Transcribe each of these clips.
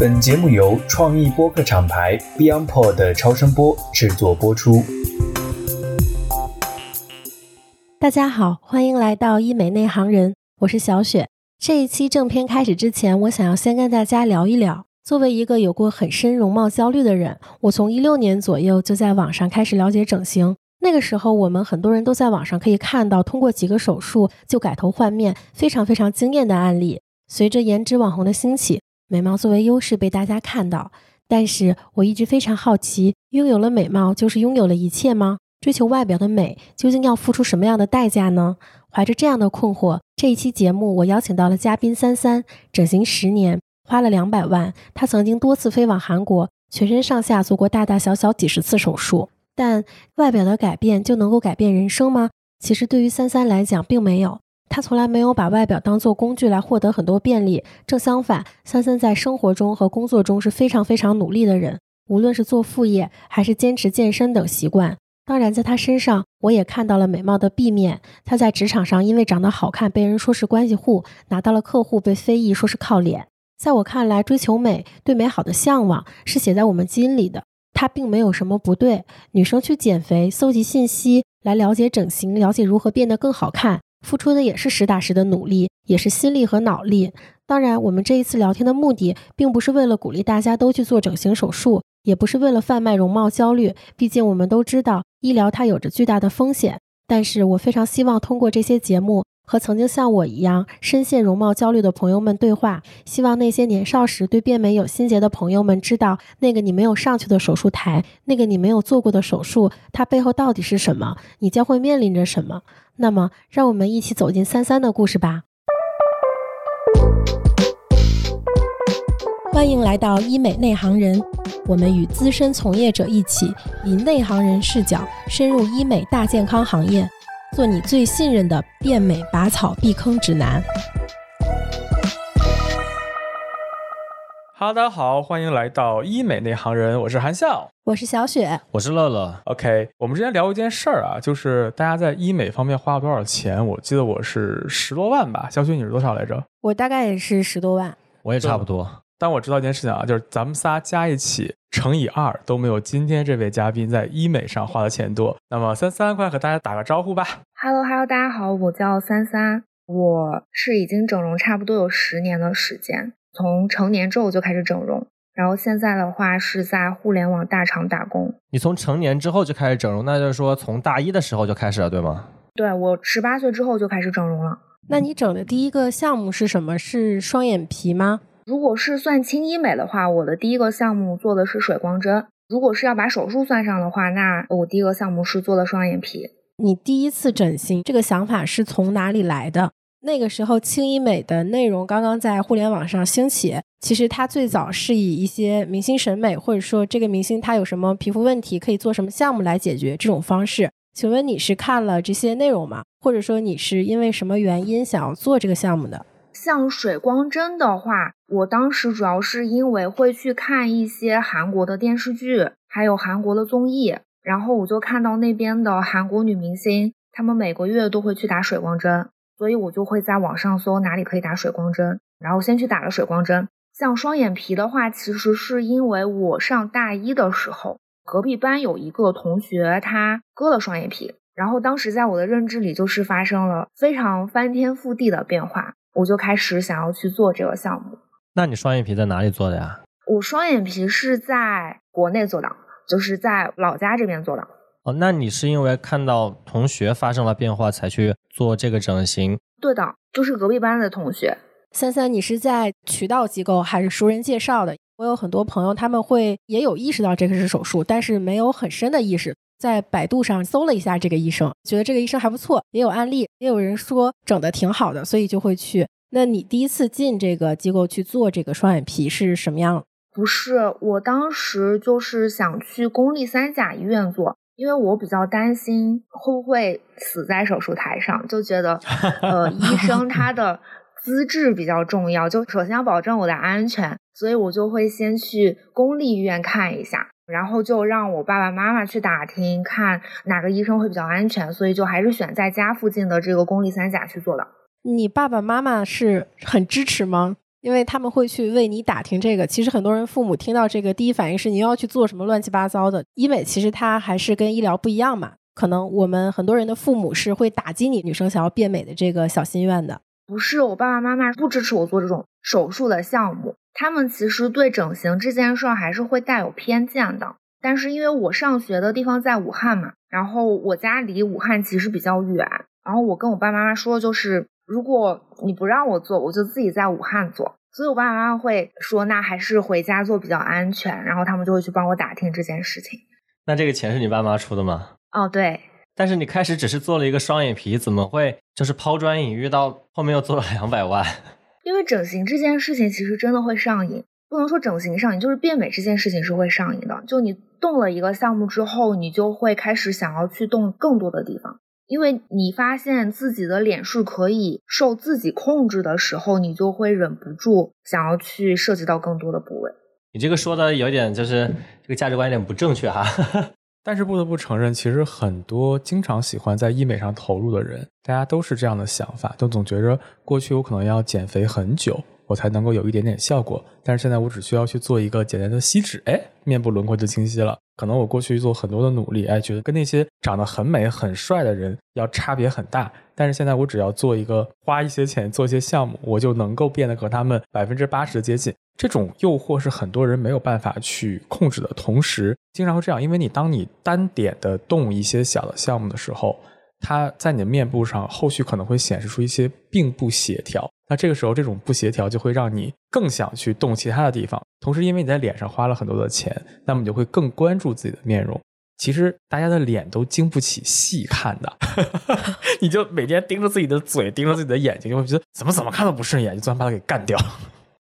本节目由创意播客厂牌 BeyondPod 的超声波制作播出。大家好，欢迎来到医美内行人，我是小雪。这一期正片开始之前，我想要先跟大家聊一聊。作为一个有过很深容貌焦虑的人，我从一六年左右就在网上开始了解整形。那个时候，我们很多人都在网上可以看到，通过几个手术就改头换面，非常非常惊艳的案例。随着颜值网红的兴起，美貌作为优势被大家看到。但是我一直非常好奇，拥有了美貌就是拥有了一切吗？追求外表的美究竟要付出什么样的代价呢？怀着这样的困惑，这一期节目我邀请到了嘉宾三三，整形十年，花了两百万。他曾经多次飞往韩国，全身上下做过大大小小几十次手术。但外表的改变就能够改变人生吗？其实对于三三来讲，并没有。他从来没有把外表当做工具来获得很多便利。正相反，三三在生活中和工作中是非常非常努力的人。无论是做副业，还是坚持健身等习惯。当然，在他身上，我也看到了美貌的 B 面。他在职场上因为长得好看，被人说是关系户，拿到了客户，被非议说是靠脸。在我看来，追求美、对美好的向往是写在我们基因里的。它并没有什么不对。女生去减肥、搜集信息来了解整形、了解如何变得更好看，付出的也是实打实的努力，也是心力和脑力。当然，我们这一次聊天的目的，并不是为了鼓励大家都去做整形手术，也不是为了贩卖容貌焦虑。毕竟，我们都知道医疗它有着巨大的风险。但是我非常希望通过这些节目。和曾经像我一样深陷容貌焦虑的朋友们对话，希望那些年少时对变美有心结的朋友们知道，那个你没有上去的手术台，那个你没有做过的手术，它背后到底是什么？你将会面临着什么？那么，让我们一起走进三三的故事吧。欢迎来到医美内行人，我们与资深从业者一起，以内行人视角深入医美大健康行业。做你最信任的变美拔草避坑指南。哈喽，大家好，欢迎来到医美内行人，我是韩笑，我是小雪，我是乐乐。OK，我们之前聊过一件事儿啊，就是大家在医美方面花了多少钱？我记得我是十多万吧，小雪你是多少来着？我大概也是十多万，我也差不多。但我知道一件事情啊，就是咱们仨加一起。乘以二都没有今天这位嘉宾在医美上花的钱多。那么三三，快和大家打个招呼吧。Hello，Hello，大家好，我叫三三，我是已经整容差不多有十年的时间，从成年之后就开始整容，然后现在的话是在互联网大厂打工。你从成年之后就开始整容，那就是说从大一的时候就开始了，对吗？对，我十八岁之后就开始整容了。那你整的第一个项目是什么？是双眼皮吗？如果是算轻医美的话，我的第一个项目做的是水光针。如果是要把手术算上的话，那我第一个项目是做的双眼皮。你第一次整形这个想法是从哪里来的？那个时候轻医美的内容刚刚在互联网上兴起，其实它最早是以一些明星审美，或者说这个明星他有什么皮肤问题，可以做什么项目来解决这种方式。请问你是看了这些内容吗？或者说你是因为什么原因想要做这个项目的？像水光针的话，我当时主要是因为会去看一些韩国的电视剧，还有韩国的综艺，然后我就看到那边的韩国女明星，她们每个月都会去打水光针，所以我就会在网上搜哪里可以打水光针，然后先去打了水光针。像双眼皮的话，其实是因为我上大一的时候，隔壁班有一个同学他割了双眼皮，然后当时在我的认知里就是发生了非常翻天覆地的变化。我就开始想要去做这个项目。那你双眼皮在哪里做的呀？我双眼皮是在国内做的，就是在老家这边做的。哦，那你是因为看到同学发生了变化才去做这个整形？对的，就是隔壁班的同学。三三，你是在渠道机构还是熟人介绍的？我有很多朋友，他们会也有意识到这个是手术，但是没有很深的意识。在百度上搜了一下这个医生，觉得这个医生还不错，也有案例，也有人说整的挺好的，所以就会去。那你第一次进这个机构去做这个双眼皮是什么样？不是，我当时就是想去公立三甲医院做，因为我比较担心会不会死在手术台上，就觉得 呃医生他的资质比较重要，就首先要保证我的安全，所以我就会先去公立医院看一下。然后就让我爸爸妈妈去打听，看哪个医生会比较安全，所以就还是选在家附近的这个公立三甲去做的。你爸爸妈妈是很支持吗？因为他们会去为你打听这个。其实很多人父母听到这个，第一反应是你要去做什么乱七八糟的。医美其实它还是跟医疗不一样嘛。可能我们很多人的父母是会打击你女生想要变美的这个小心愿的。不是，我爸爸妈妈不支持我做这种手术的项目。他们其实对整形这件事儿还是会带有偏见的。但是因为我上学的地方在武汉嘛，然后我家离武汉其实比较远，然后我跟我爸爸妈妈说，就是如果你不让我做，我就自己在武汉做。所以我爸爸妈妈会说，那还是回家做比较安全。然后他们就会去帮我打听这件事情。那这个钱是你爸妈出的吗？哦，对。但是你开始只是做了一个双眼皮，怎么会就是抛砖引玉到后面又做了两百万？因为整形这件事情其实真的会上瘾，不能说整形上瘾，就是变美这件事情是会上瘾的。就你动了一个项目之后，你就会开始想要去动更多的地方，因为你发现自己的脸是可以受自己控制的时候，你就会忍不住想要去涉及到更多的部位。你这个说的有点就是这个价值观有点不正确哈。但是不得不承认，其实很多经常喜欢在医美上投入的人，大家都是这样的想法，都总觉着过去我可能要减肥很久，我才能够有一点点效果，但是现在我只需要去做一个简单的吸脂，哎，面部轮廓就清晰了。可能我过去做很多的努力，哎，觉得跟那些长得很美很帅的人要差别很大，但是现在我只要做一个花一些钱做一些项目，我就能够变得和他们百分之八十的接近。这种诱惑是很多人没有办法去控制的，同时经常会这样，因为你当你单点的动一些小的项目的时候，它在你的面部上后续可能会显示出一些并不协调。那这个时候，这种不协调就会让你更想去动其他的地方。同时，因为你在脸上花了很多的钱，那么你就会更关注自己的面容。其实大家的脸都经不起细看的，你就每天盯着自己的嘴，盯着自己的眼睛，就会觉得怎么怎么看都不顺眼，就专门把它给干掉。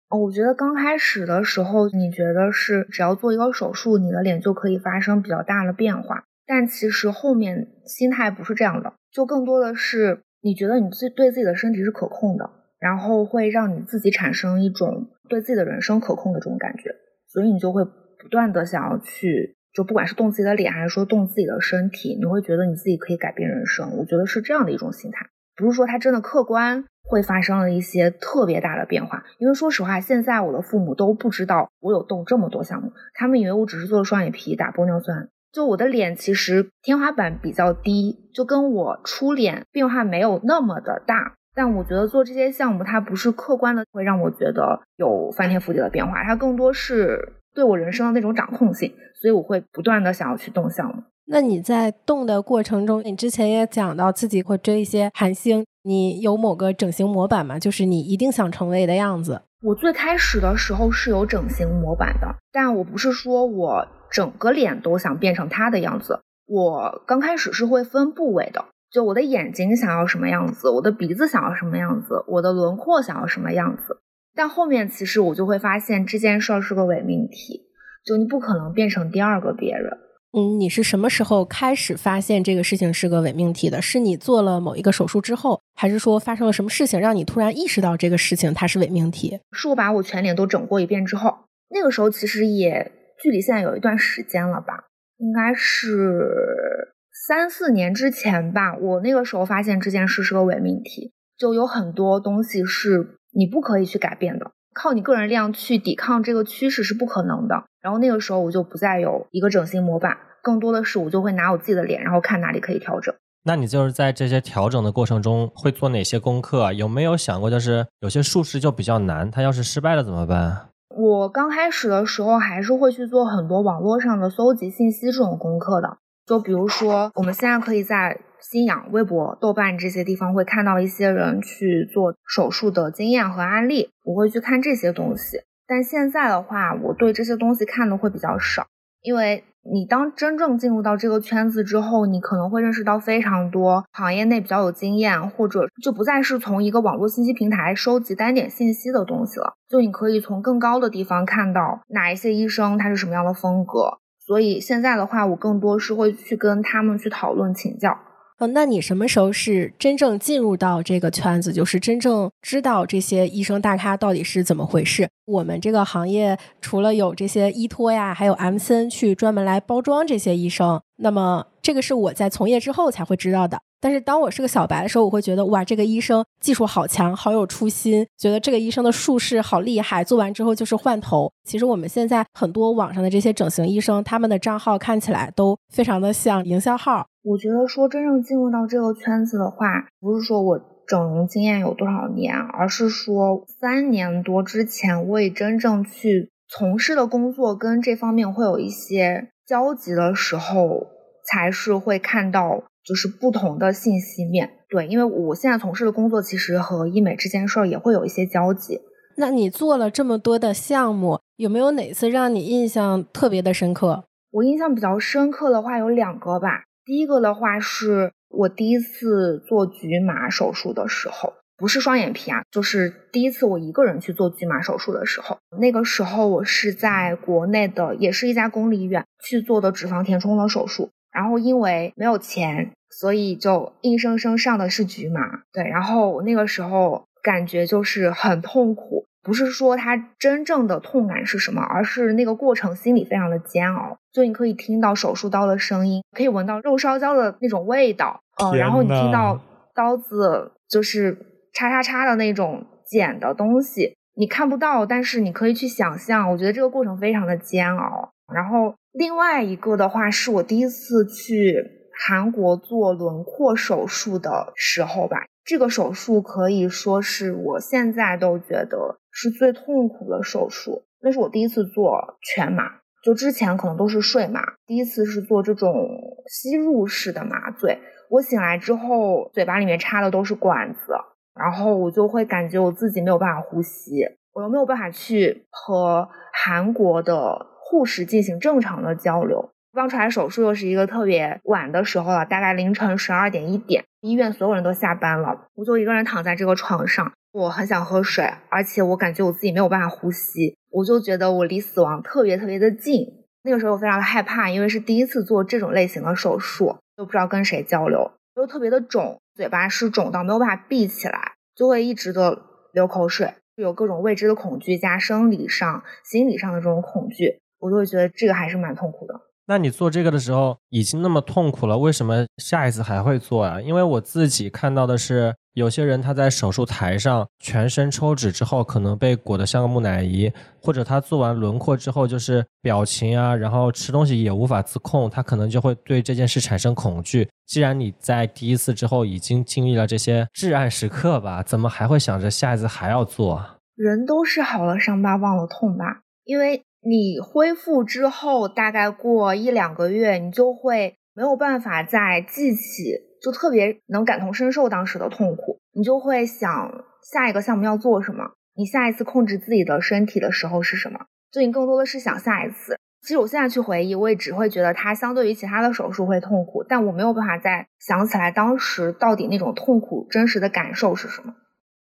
哦我觉得刚开始的时候，你觉得是只要做一个手术，你的脸就可以发生比较大的变化。但其实后面心态不是这样的，就更多的是你觉得你自对自己的身体是可控的，然后会让你自己产生一种对自己的人生可控的这种感觉，所以你就会不断的想要去，就不管是动自己的脸还是说动自己的身体，你会觉得你自己可以改变人生。我觉得是这样的一种心态，不是说它真的客观。会发生了一些特别大的变化，因为说实话，现在我的父母都不知道我有动这么多项目，他们以为我只是做了双眼皮、打玻尿酸。就我的脸其实天花板比较低，就跟我初脸变化没有那么的大。但我觉得做这些项目，它不是客观的会让我觉得有翻天覆地的变化，它更多是对我人生的那种掌控性，所以我会不断的想要去动项目。那你在动的过程中，你之前也讲到自己会追一些韩星。你有某个整形模板吗？就是你一定想成为的样子。我最开始的时候是有整形模板的，但我不是说我整个脸都想变成他的样子。我刚开始是会分部位的，就我的眼睛想要什么样子，我的鼻子想要什么样子，我的轮廓想要什么样子。但后面其实我就会发现这件事儿是个伪命题，就你不可能变成第二个别人。嗯，你是什么时候开始发现这个事情是个伪命题的？是你做了某一个手术之后，还是说发生了什么事情让你突然意识到这个事情它是伪命题？是我把我全脸都整过一遍之后，那个时候其实也距离现在有一段时间了吧，应该是三四年之前吧。我那个时候发现这件事是个伪命题，就有很多东西是你不可以去改变的。靠你个人力量去抵抗这个趋势是不可能的。然后那个时候我就不再有一个整形模板，更多的是我就会拿我自己的脸，然后看哪里可以调整。那你就是在这些调整的过程中会做哪些功课？啊有没有想过，就是有些术式就比较难，它要是失败了怎么办？我刚开始的时候还是会去做很多网络上的搜集信息这种功课的。就比如说，我们现在可以在新氧、微博、豆瓣这些地方会看到一些人去做手术的经验和案例，我会去看这些东西。但现在的话，我对这些东西看的会比较少，因为你当真正进入到这个圈子之后，你可能会认识到非常多行业内比较有经验，或者就不再是从一个网络信息平台收集单点信息的东西了。就你可以从更高的地方看到哪一些医生他是什么样的风格。所以现在的话，我更多是会去跟他们去讨论请教。那你什么时候是真正进入到这个圈子，就是真正知道这些医生大咖到底是怎么回事？我们这个行业除了有这些医托呀，还有 M C N 去专门来包装这些医生。那么这个是我在从业之后才会知道的。但是当我是个小白的时候，我会觉得哇，这个医生技术好强，好有初心，觉得这个医生的术式好厉害，做完之后就是换头。其实我们现在很多网上的这些整形医生，他们的账号看起来都非常的像营销号。我觉得说真正进入到这个圈子的话，不是说我整容经验有多少年，而是说三年多之前，我也真正去从事的工作跟这方面会有一些交集的时候，才是会看到。就是不同的信息面对，因为我现在从事的工作其实和医美这件事儿也会有一些交集。那你做了这么多的项目，有没有哪次让你印象特别的深刻？我印象比较深刻的话有两个吧。第一个的话是我第一次做局麻手术的时候，不是双眼皮啊，就是第一次我一个人去做局麻手术的时候。那个时候我是在国内的，也是一家公立医院去做的脂肪填充的手术。然后因为没有钱，所以就硬生生上的是局麻。对，然后那个时候感觉就是很痛苦，不是说它真正的痛感是什么，而是那个过程心里非常的煎熬。就你可以听到手术刀的声音，可以闻到肉烧焦的那种味道，嗯，然后你听到刀子就是叉叉叉的那种剪的东西，你看不到，但是你可以去想象。我觉得这个过程非常的煎熬，然后。另外一个的话，是我第一次去韩国做轮廓手术的时候吧。这个手术可以说是我现在都觉得是最痛苦的手术。那是我第一次做全麻，就之前可能都是睡麻，第一次是做这种吸入式的麻醉。我醒来之后，嘴巴里面插的都是管子，然后我就会感觉我自己没有办法呼吸，我又没有办法去和韩国的。护士进行正常的交流。刚出来手术又是一个特别晚的时候了，大概凌晨十二点一点，医院所有人都下班了，我就一个人躺在这个床上。我很想喝水，而且我感觉我自己没有办法呼吸，我就觉得我离死亡特别特别的近。那个时候我非常的害怕，因为是第一次做这种类型的手术，又不知道跟谁交流，又特别的肿，嘴巴是肿到没有办法闭起来，就会一直的流口水，有各种未知的恐惧加生理上、心理上的这种恐惧。我就会觉得这个还是蛮痛苦的。那你做这个的时候已经那么痛苦了，为什么下一次还会做啊？因为我自己看到的是，有些人他在手术台上全身抽脂之后，可能被裹得像个木乃伊，或者他做完轮廓之后，就是表情啊，然后吃东西也无法自控，他可能就会对这件事产生恐惧。既然你在第一次之后已经经历了这些至暗时刻吧，怎么还会想着下一次还要做？人都是好了伤疤忘了痛吧，因为。你恢复之后，大概过一两个月，你就会没有办法再记起，就特别能感同身受当时的痛苦。你就会想下一个项目要做什么，你下一次控制自己的身体的时候是什么？就你更多的是想下一次。其实我现在去回忆，我也只会觉得它相对于其他的手术会痛苦，但我没有办法再想起来当时到底那种痛苦真实的感受是什么。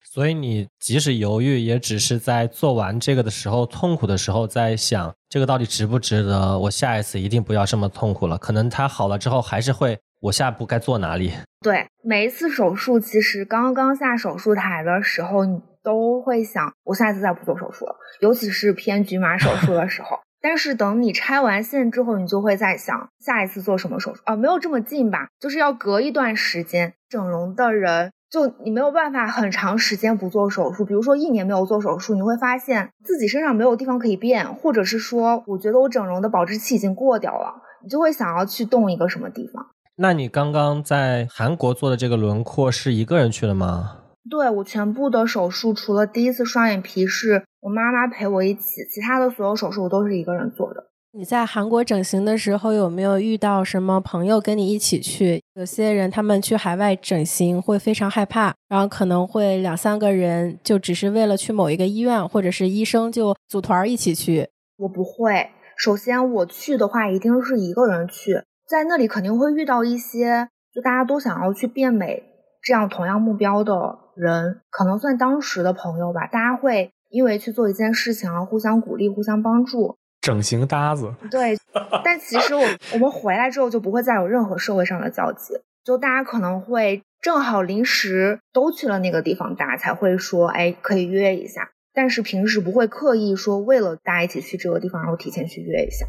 所以你即使犹豫，也只是在做完这个的时候痛苦的时候，在想这个到底值不值得？我下一次一定不要这么痛苦了。可能它好了之后，还是会我下一步该做哪里？对，每一次手术，其实刚刚下手术台的时候，你都会想，我下一次再不做手术了。尤其是偏局麻手术的时候。但是等你拆完线之后，你就会在想下一次做什么手术啊？没有这么近吧？就是要隔一段时间。整容的人。就你没有办法很长时间不做手术，比如说一年没有做手术，你会发现自己身上没有地方可以变，或者是说，我觉得我整容的保质期已经过掉了，你就会想要去动一个什么地方。那你刚刚在韩国做的这个轮廓是一个人去的吗？对我全部的手术，除了第一次双眼皮是我妈妈陪我一起，其他的所有手术我都是一个人做的。你在韩国整形的时候有没有遇到什么朋友跟你一起去？有些人他们去海外整形会非常害怕，然后可能会两三个人就只是为了去某一个医院或者是医生就组团一起去。我不会，首先我去的话一定是一个人去，在那里肯定会遇到一些就大家都想要去变美这样同样目标的人，可能算当时的朋友吧。大家会因为去做一件事情而互相鼓励、互相帮助。整形搭子，对，但其实我我们回来之后就不会再有任何社会上的交集，就大家可能会正好临时都去了那个地方，大家才会说，哎，可以约一下。但是平时不会刻意说为了大家一起去这个地方，然后提前去约一下。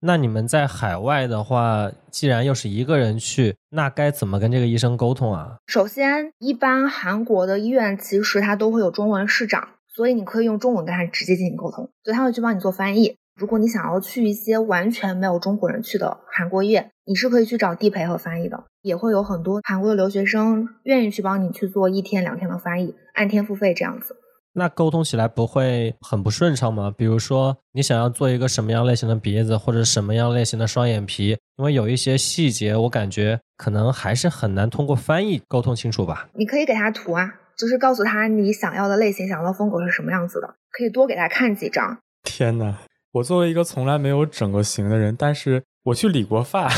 那你们在海外的话，既然又是一个人去，那该怎么跟这个医生沟通啊？首先，一般韩国的医院其实它都会有中文市长，所以你可以用中文跟他直接进行沟通，所以他会去帮你做翻译。如果你想要去一些完全没有中国人去的韩国业，你是可以去找地陪和翻译的，也会有很多韩国的留学生愿意去帮你去做一天两天的翻译，按天付费这样子。那沟通起来不会很不顺畅吗？比如说，你想要做一个什么样类型的鼻子，或者什么样类型的双眼皮，因为有一些细节，我感觉可能还是很难通过翻译沟通清楚吧。你可以给他图啊，就是告诉他你想要的类型、想要的风格是什么样子的，可以多给他看几张。天哪！我作为一个从来没有整过型的人，但是我去理过发。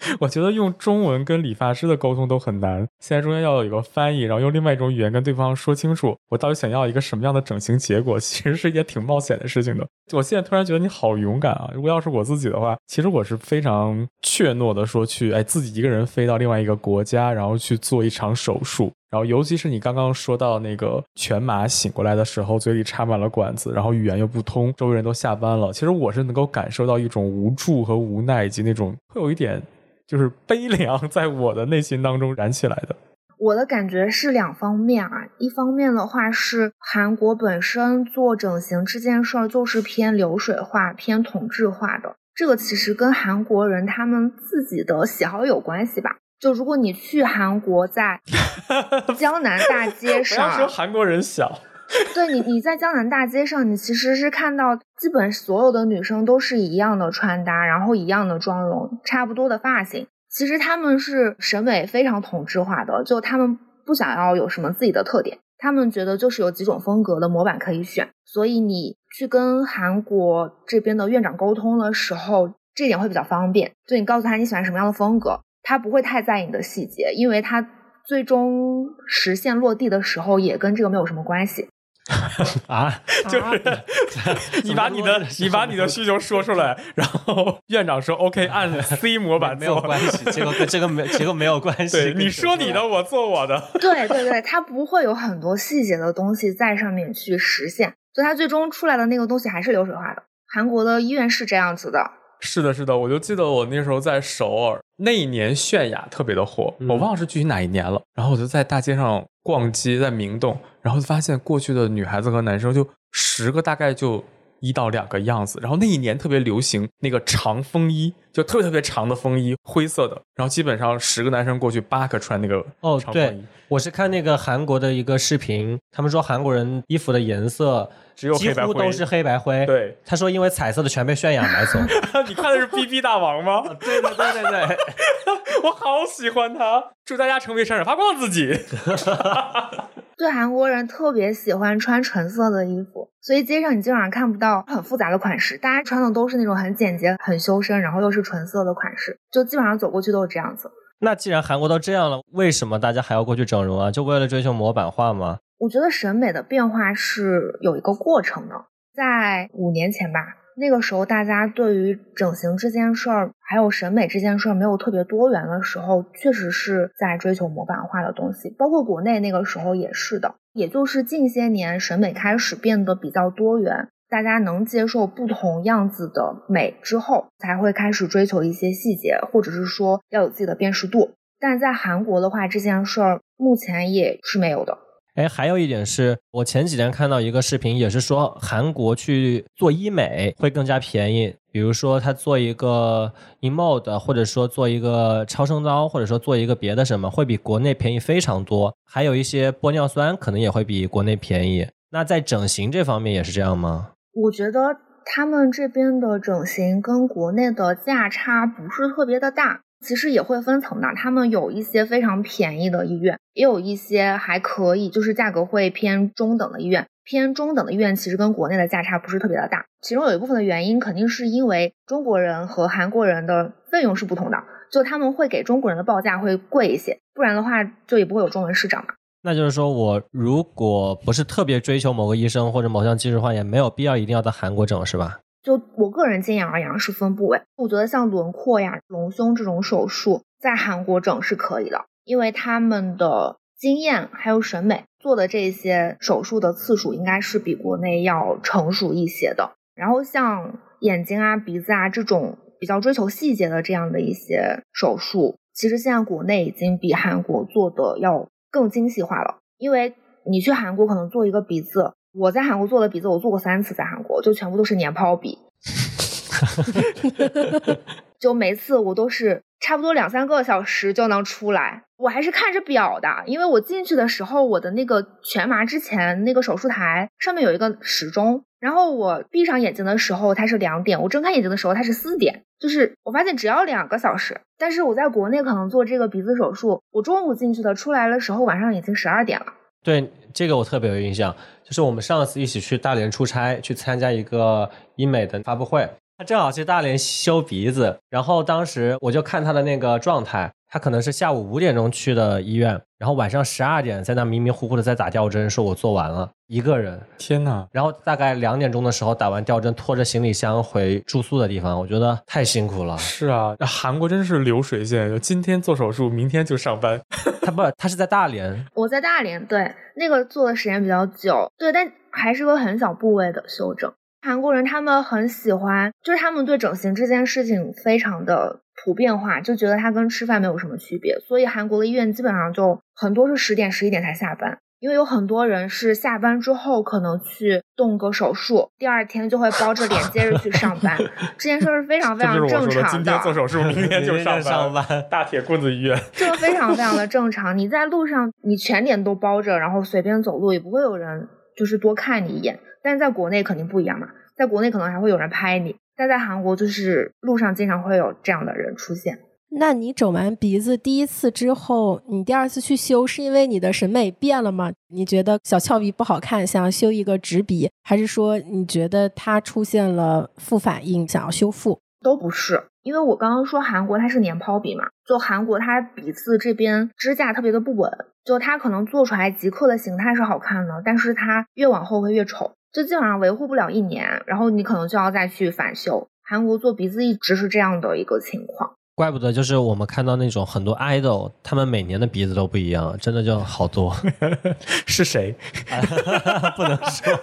我觉得用中文跟理发师的沟通都很难，现在中间要有一个翻译，然后用另外一种语言跟对方说清楚我到底想要一个什么样的整形结果，其实是一件挺冒险的事情的。我现在突然觉得你好勇敢啊！如果要是我自己的话，其实我是非常怯懦的，说去哎自己一个人飞到另外一个国家，然后去做一场手术。然后尤其是你刚刚说到那个全麻醒过来的时候，嘴里插满了管子，然后语言又不通，周围人都下班了，其实我是能够感受到一种无助和无奈，以及那种会有一点。就是悲凉 在我的内心当中燃起来的。我的感觉是两方面啊，一方面的话是韩国本身做整形这件事儿就是偏流水化、偏同质化的，这个其实跟韩国人他们自己的喜好有关系吧。就如果你去韩国，在 江南大街上，说韩国人小。对你，你在江南大街上，你其实是看到基本所有的女生都是一样的穿搭，然后一样的妆容，差不多的发型。其实他们是审美非常同质化的，就他们不想要有什么自己的特点，他们觉得就是有几种风格的模板可以选。所以你去跟韩国这边的院长沟通的时候，这点会比较方便。就你告诉他你喜欢什么样的风格，他不会太在意你的细节，因为他最终实现落地的时候也跟这个没有什么关系。啊，就是 你把你的你把你的需求说出来，然后院长说 OK，按 C 模板没有关系，结果跟这个没结果没有关系。你说你的，我做我的。对对对，它不会有很多细节的东西在上面去实现，所以它最终出来的那个东西还是流水化的。韩国的医院是这样子的。是的，是的，我就记得我那时候在首尔那一年，泫雅特别的火，我忘了是具体哪一年了。然后我就在大街上逛街，在明洞，然后发现过去的女孩子和男生就十个大概就一到两个样子。然后那一年特别流行那个长风衣，就特别特别长的风衣，灰色的。然后基本上十个男生过去，八个穿那个哦，对，我是看那个韩国的一个视频，他们说韩国人衣服的颜色。只有几乎都是黑白灰。对，他说因为彩色的全被泫雅买走。你看的是 B B 大王吗？对对对对对，我好喜欢他，祝大家成为闪闪发光的自己。对韩国人特别喜欢穿纯色的衣服，所以街上你基本上看不到很复杂的款式，大家穿的都是那种很简洁、很修身，然后又是纯色的款式，就基本上走过去都是这样子。那既然韩国都这样了，为什么大家还要过去整容啊？就为了追求模板化吗？我觉得审美的变化是有一个过程的。在五年前吧，那个时候大家对于整形这件事儿，还有审美这件事儿没有特别多元的时候，确实是在追求模板化的东西。包括国内那个时候也是的。也就是近些年审美开始变得比较多元，大家能接受不同样子的美之后，才会开始追求一些细节，或者是说要有自己的辨识度。但在韩国的话，这件事儿目前也是没有的。哎，还有一点是我前几天看到一个视频，也是说韩国去做医美会更加便宜。比如说他做一个 emod，或者说做一个超声刀，或者说做一个别的什么，会比国内便宜非常多。还有一些玻尿酸可能也会比国内便宜。那在整形这方面也是这样吗？我觉得他们这边的整形跟国内的价差不是特别的大。其实也会分层的，他们有一些非常便宜的医院，也有一些还可以，就是价格会偏中等的医院。偏中等的医院其实跟国内的价差不是特别的大，其中有一部分的原因肯定是因为中国人和韩国人的费用是不同的，就他们会给中国人的报价会贵一些，不然的话就也不会有中文市长嘛。那就是说我如果不是特别追求某个医生或者某项技术的话，也没有必要一定要到韩国整，是吧？就我个人经验而言，是分部位。我觉得像轮廓呀、隆胸这种手术，在韩国整是可以的，因为他们的经验还有审美做的这些手术的次数，应该是比国内要成熟一些的。然后像眼睛啊、鼻子啊这种比较追求细节的这样的一些手术，其实现在国内已经比韩国做的要更精细化了。因为你去韩国可能做一个鼻子，我在韩国做的鼻子，我做过三次，在韩国就全部都是年抛鼻。就每次我都是差不多两三个小时就能出来，我还是看着表的，因为我进去的时候，我的那个全麻之前那个手术台上面有一个时钟，然后我闭上眼睛的时候它是两点，我睁开眼睛的时候它是四点，就是我发现只要两个小时，但是我在国内可能做这个鼻子手术，我中午进去的，出来的时候晚上已经十二点了。对这个我特别有印象，就是我们上次一起去大连出差，去参加一个医美的发布会。他正好去大连修鼻子，然后当时我就看他的那个状态，他可能是下午五点钟去的医院，然后晚上十二点在那迷迷糊糊的在打吊针，说我做完了，一个人，天哪！然后大概两点钟的时候打完吊针，拖着行李箱回住宿的地方，我觉得太辛苦了。是啊，韩国真是流水线，就今天做手术，明天就上班。他不，他是在大连，我在大连，对，那个做的时间比较久，对，但还是个很小部位的修整。韩国人他们很喜欢，就是他们对整形这件事情非常的普遍化，就觉得它跟吃饭没有什么区别。所以韩国的医院基本上就很多是十点十一点才下班，因为有很多人是下班之后可能去动个手术，第二天就会包着脸接着去上班。这件事是非常 非常正常的。今天做手术，明天就上班。大铁棍子医院，这个非常非常的正常。你在路上，你全脸都包着，然后随便走路，也不会有人就是多看你一眼。但是在国内肯定不一样嘛，在国内可能还会有人拍你，但在韩国就是路上经常会有这样的人出现。那你整完鼻子第一次之后，你第二次去修，是因为你的审美变了吗？你觉得小翘鼻不好看，想要修一个直鼻，还是说你觉得它出现了副反应，想要修复？都不是，因为我刚刚说韩国它是年抛鼻嘛，就韩国它鼻子这边支架特别的不稳，就它可能做出来极客的形态是好看的，但是它越往后会越丑。就基本上维护不了一年，然后你可能就要再去返修。韩国做鼻子一直是这样的一个情况，怪不得就是我们看到那种很多 idol，他们每年的鼻子都不一样，真的就好多。是谁？不能说。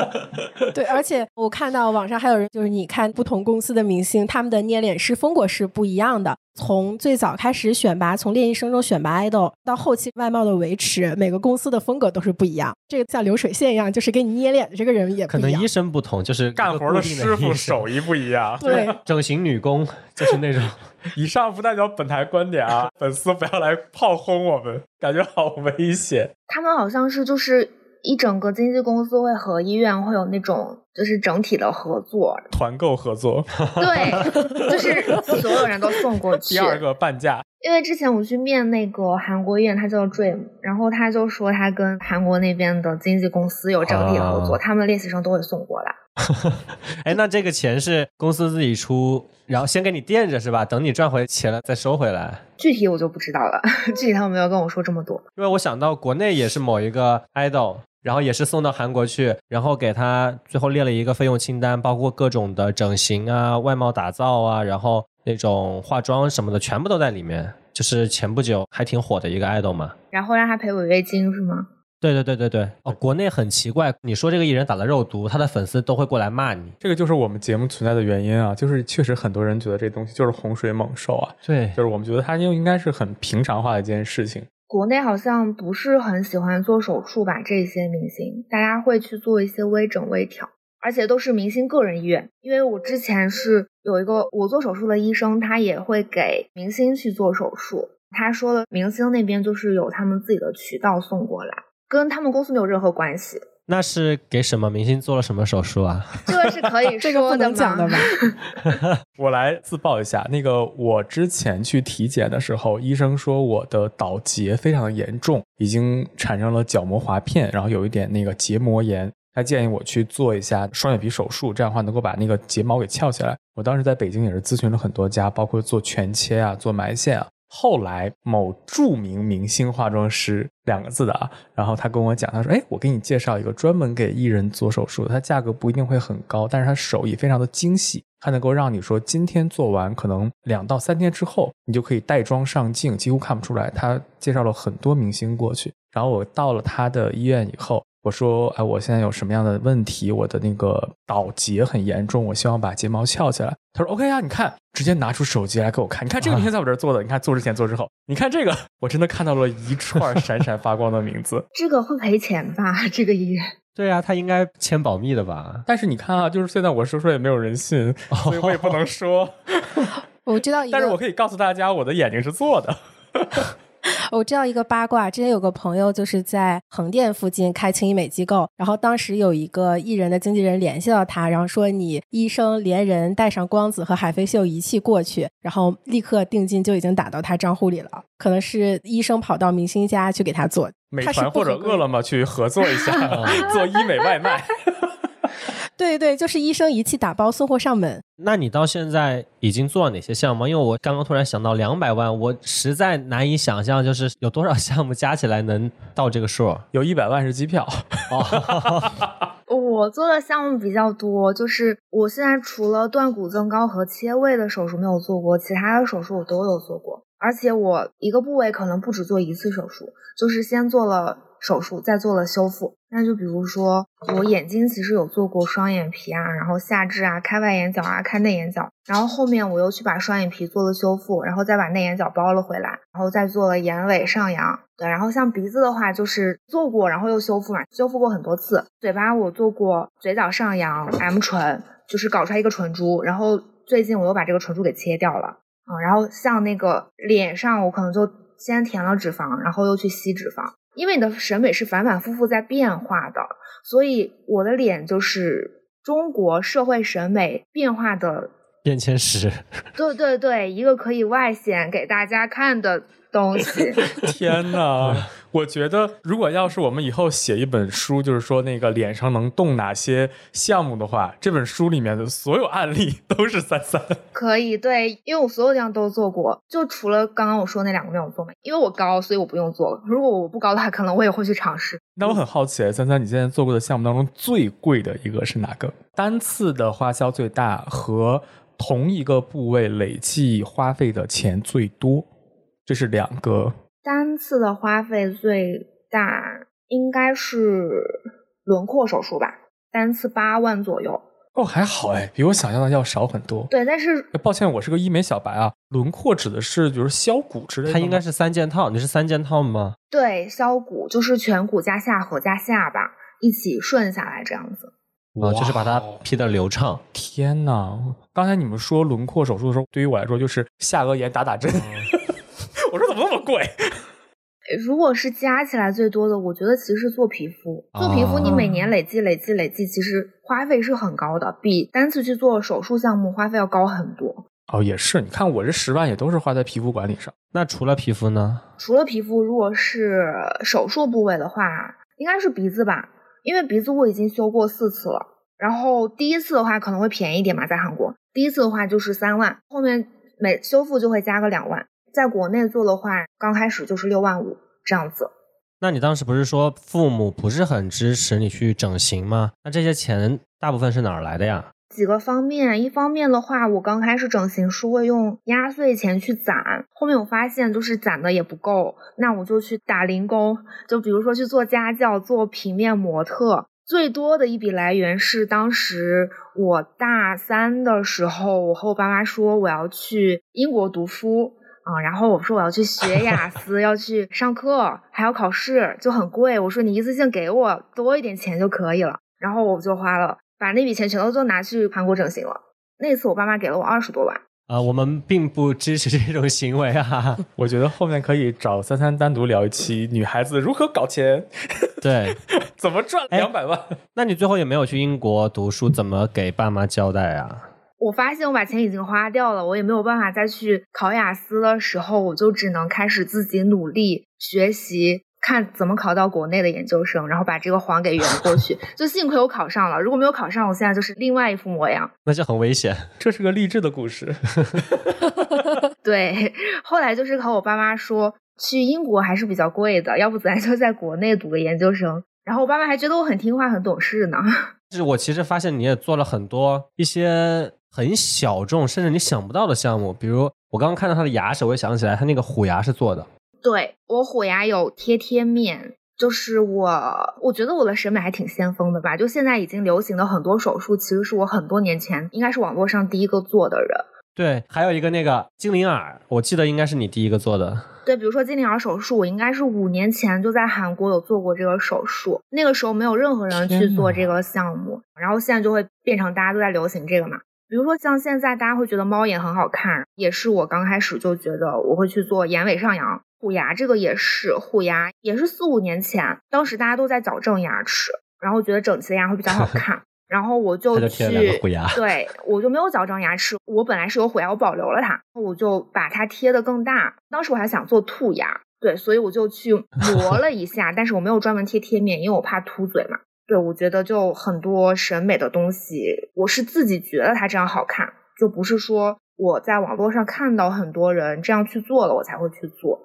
对，而且我看到网上还有人，就是你看不同公司的明星，他们的捏脸师风格是不一样的。从最早开始选拔，从练习生中选拔 idol，到后期外貌的维持，每个公司的风格都是不一样。这个像流水线一样，就是给你捏脸的这个人也可能医生不同，就是干活的师傅手艺不一样。对，整形女工就是那种。以上不代表本台观点啊，粉丝不要来炮轰我们，感觉好危险。他们好像是就是一整个经纪公司会和医院会有那种就是整体的合作，团购合作。对，就是所有人都送过去。第二个半价。因为之前我去面那个韩国医院，他叫 Dream，然后他就说他跟韩国那边的经纪公司有整体合作，他们练习生都会送过来。哎，那这个钱是公司自己出，然后先给你垫着是吧？等你赚回钱了再收回来。具体我就不知道了，具体他们没有跟我说这么多。因为我想到国内也是某一个 idol，然后也是送到韩国去，然后给他最后列了一个费用清单，包括各种的整形啊、外貌打造啊，然后。那种化妆什么的全部都在里面，就是前不久还挺火的一个 idol 嘛。然后让他赔违约金是吗？对对对对对。哦，国内很奇怪，你说这个艺人打了肉毒，他的粉丝都会过来骂你。这个就是我们节目存在的原因啊，就是确实很多人觉得这东西就是洪水猛兽啊。对，就是我们觉得它应应该是很平常化的一件事情。国内好像不是很喜欢做手术吧？这些明星，大家会去做一些微整微调。而且都是明星个人医院，因为我之前是有一个我做手术的医生，他也会给明星去做手术。他说的明星那边就是有他们自己的渠道送过来，跟他们公司没有任何关系。那是给什么明星做了什么手术啊？这个是可以 说的讲的吧？我来自曝一下，那个我之前去体检的时候，医生说我的倒睫非常的严重，已经产生了角膜滑片，然后有一点那个结膜炎。他建议我去做一下双眼皮手术，这样的话能够把那个睫毛给翘起来。我当时在北京也是咨询了很多家，包括做全切啊、做埋线啊。后来某著名明星化妆师两个字的啊，然后他跟我讲，他说：“哎，我给你介绍一个专门给艺人做手术，它价格不一定会很高，但是他手艺非常的精细，它能够让你说今天做完，可能两到三天之后你就可以带妆上镜，几乎看不出来。”他介绍了很多明星过去，然后我到了他的医院以后。我说，哎，我现在有什么样的问题？我的那个倒睫很严重，我希望把睫毛翘起来。他说 OK 啊，你看，直接拿出手机来给我看，你看这个，你看在我这儿做的，你看做之前做之后，你看这个，我真的看到了一串闪闪发光的名字。这个会赔钱吧？这个医院？对啊，他应该签保密的吧？但是你看啊，就是现在我说说也没有人信，所以我也不能说。我知道，但是我可以告诉大家，我的眼睛是做的。我知道一个八卦，之前有个朋友就是在横店附近开轻医美机构，然后当时有一个艺人的经纪人联系到他，然后说你医生连人带上光子和海飞秀仪器过去，然后立刻定金就已经打到他账户里了，可能是医生跑到明星家去给他做，美团或者饿了么去合作一下 做医美外卖。对对，就是医生仪器打包送货上门。那你到现在已经做了哪些项目？因为我刚刚突然想到两百万，我实在难以想象，就是有多少项目加起来能到这个数？有一百万是机票。我做的项目比较多，就是我现在除了断骨增高和切胃的手术没有做过，其他的手术我都有做过。而且我一个部位可能不止做一次手术，就是先做了手术，再做了修复。那就比如说，我眼睛其实有做过双眼皮啊，然后下至啊，开外眼角啊，开内眼角，然后后面我又去把双眼皮做了修复，然后再把内眼角包了回来，然后再做了眼尾上扬。对，然后像鼻子的话，就是做过，然后又修复嘛，修复过很多次。嘴巴我做过嘴角上扬、M 唇，就是搞出来一个唇珠，然后最近我又把这个唇珠给切掉了。嗯，然后像那个脸上，我可能就先填了脂肪，然后又去吸脂肪，因为你的审美是反反复复在变化的，所以我的脸就是中国社会审美变化的变迁史。对对对，一个可以外显给大家看的东西。天哪！我觉得，如果要是我们以后写一本书，就是说那个脸上能动哪些项目的话，这本书里面的所有案例都是三三。可以，对，因为我所有地方都做过，就除了刚刚我说那两个没有做嘛。因为我高，所以我不用做。如果我不高的话，可能我也会去尝试。那我很好奇，三三，你现在做过的项目当中最贵的一个是哪个？单次的花销最大和同一个部位累计花费的钱最多，这是两个。单次的花费最大应该是轮廓手术吧，单次八万左右。哦，还好哎，比我想象的要少很多。对，但是抱歉，我是个医美小白啊。轮廓指的是，比如削骨之类的。它应该是三件套，你是三件套吗？对，削骨就是颧骨加下颌加下巴一起顺下来这样子。啊，就是把它 P 的流畅。天哪！刚才你们说轮廓手术的时候，对于我来说就是下颚炎打打针。我说怎么那么贵？如果是加起来最多的，我觉得其实是做皮肤。做皮肤，你每年累计、累计、累计，其实花费是很高的，比单次去做手术项目花费要高很多。哦，也是。你看我这十万也都是花在皮肤管理上。那除了皮肤呢？除了皮肤，如果是手术部位的话，应该是鼻子吧？因为鼻子我已经修过四次了。然后第一次的话可能会便宜一点嘛，在韩国，第一次的话就是三万，后面每修复就会加个两万。在国内做的话，刚开始就是六万五这样子。那你当时不是说父母不是很支持你去整形吗？那这些钱大部分是哪儿来的呀？几个方面，一方面的话，我刚开始整形是会用压岁钱去攒，后面我发现就是攒的也不够，那我就去打零工，就比如说去做家教、做平面模特。最多的一笔来源是当时我大三的时候，我和我爸妈说我要去英国读书。啊，然后我说我要去学 雅思，要去上课，还要考试，就很贵。我说你一次性给我多一点钱就可以了。然后我就花了，把那笔钱全都都拿去韩国整形了。那次我爸妈给了我二十多万。啊，我们并不支持这种行为啊。我觉得后面可以找三三单独聊一期女孩子如何搞钱，对，怎么赚两百万。那你最后也没有去英国读书，怎么给爸妈交代啊？我发现我把钱已经花掉了，我也没有办法再去考雅思的时候，我就只能开始自己努力学习，看怎么考到国内的研究生，然后把这个谎给圆过 去。就幸亏我考上了，如果没有考上，我现在就是另外一副模样。那就很危险，这是个励志的故事。对，后来就是和我爸妈说，去英国还是比较贵的，要不咱就在国内读个研究生。然后我爸妈还觉得我很听话、很懂事呢。就是我其实发现你也做了很多一些。很小众，甚至你想不到的项目，比如我刚刚看到他的牙齿，我也想起来他那个虎牙是做的。对我虎牙有贴贴面，就是我，我觉得我的审美还挺先锋的吧。就现在已经流行的很多手术，其实是我很多年前应该是网络上第一个做的人。对，还有一个那个精灵耳，我记得应该是你第一个做的。对，比如说精灵耳手术，我应该是五年前就在韩国有做过这个手术，那个时候没有任何人去做这个项目，然后现在就会变成大家都在流行这个嘛。比如说像现在大家会觉得猫眼很好看，也是我刚开始就觉得我会去做眼尾上扬。虎牙这个也是虎牙，也是四五年前，当时大家都在矫正牙齿，然后觉得整齐的牙会比较好看，然后我就去，对我就没有矫正牙齿，我本来是有虎牙，我保留了它，我就把它贴的更大。当时我还想做兔牙，对，所以我就去 磨了一下，但是我没有专门贴贴面，因为我怕凸嘴嘛。对，我觉得就很多审美的东西，我是自己觉得它这样好看，就不是说我在网络上看到很多人这样去做了，我才会去做。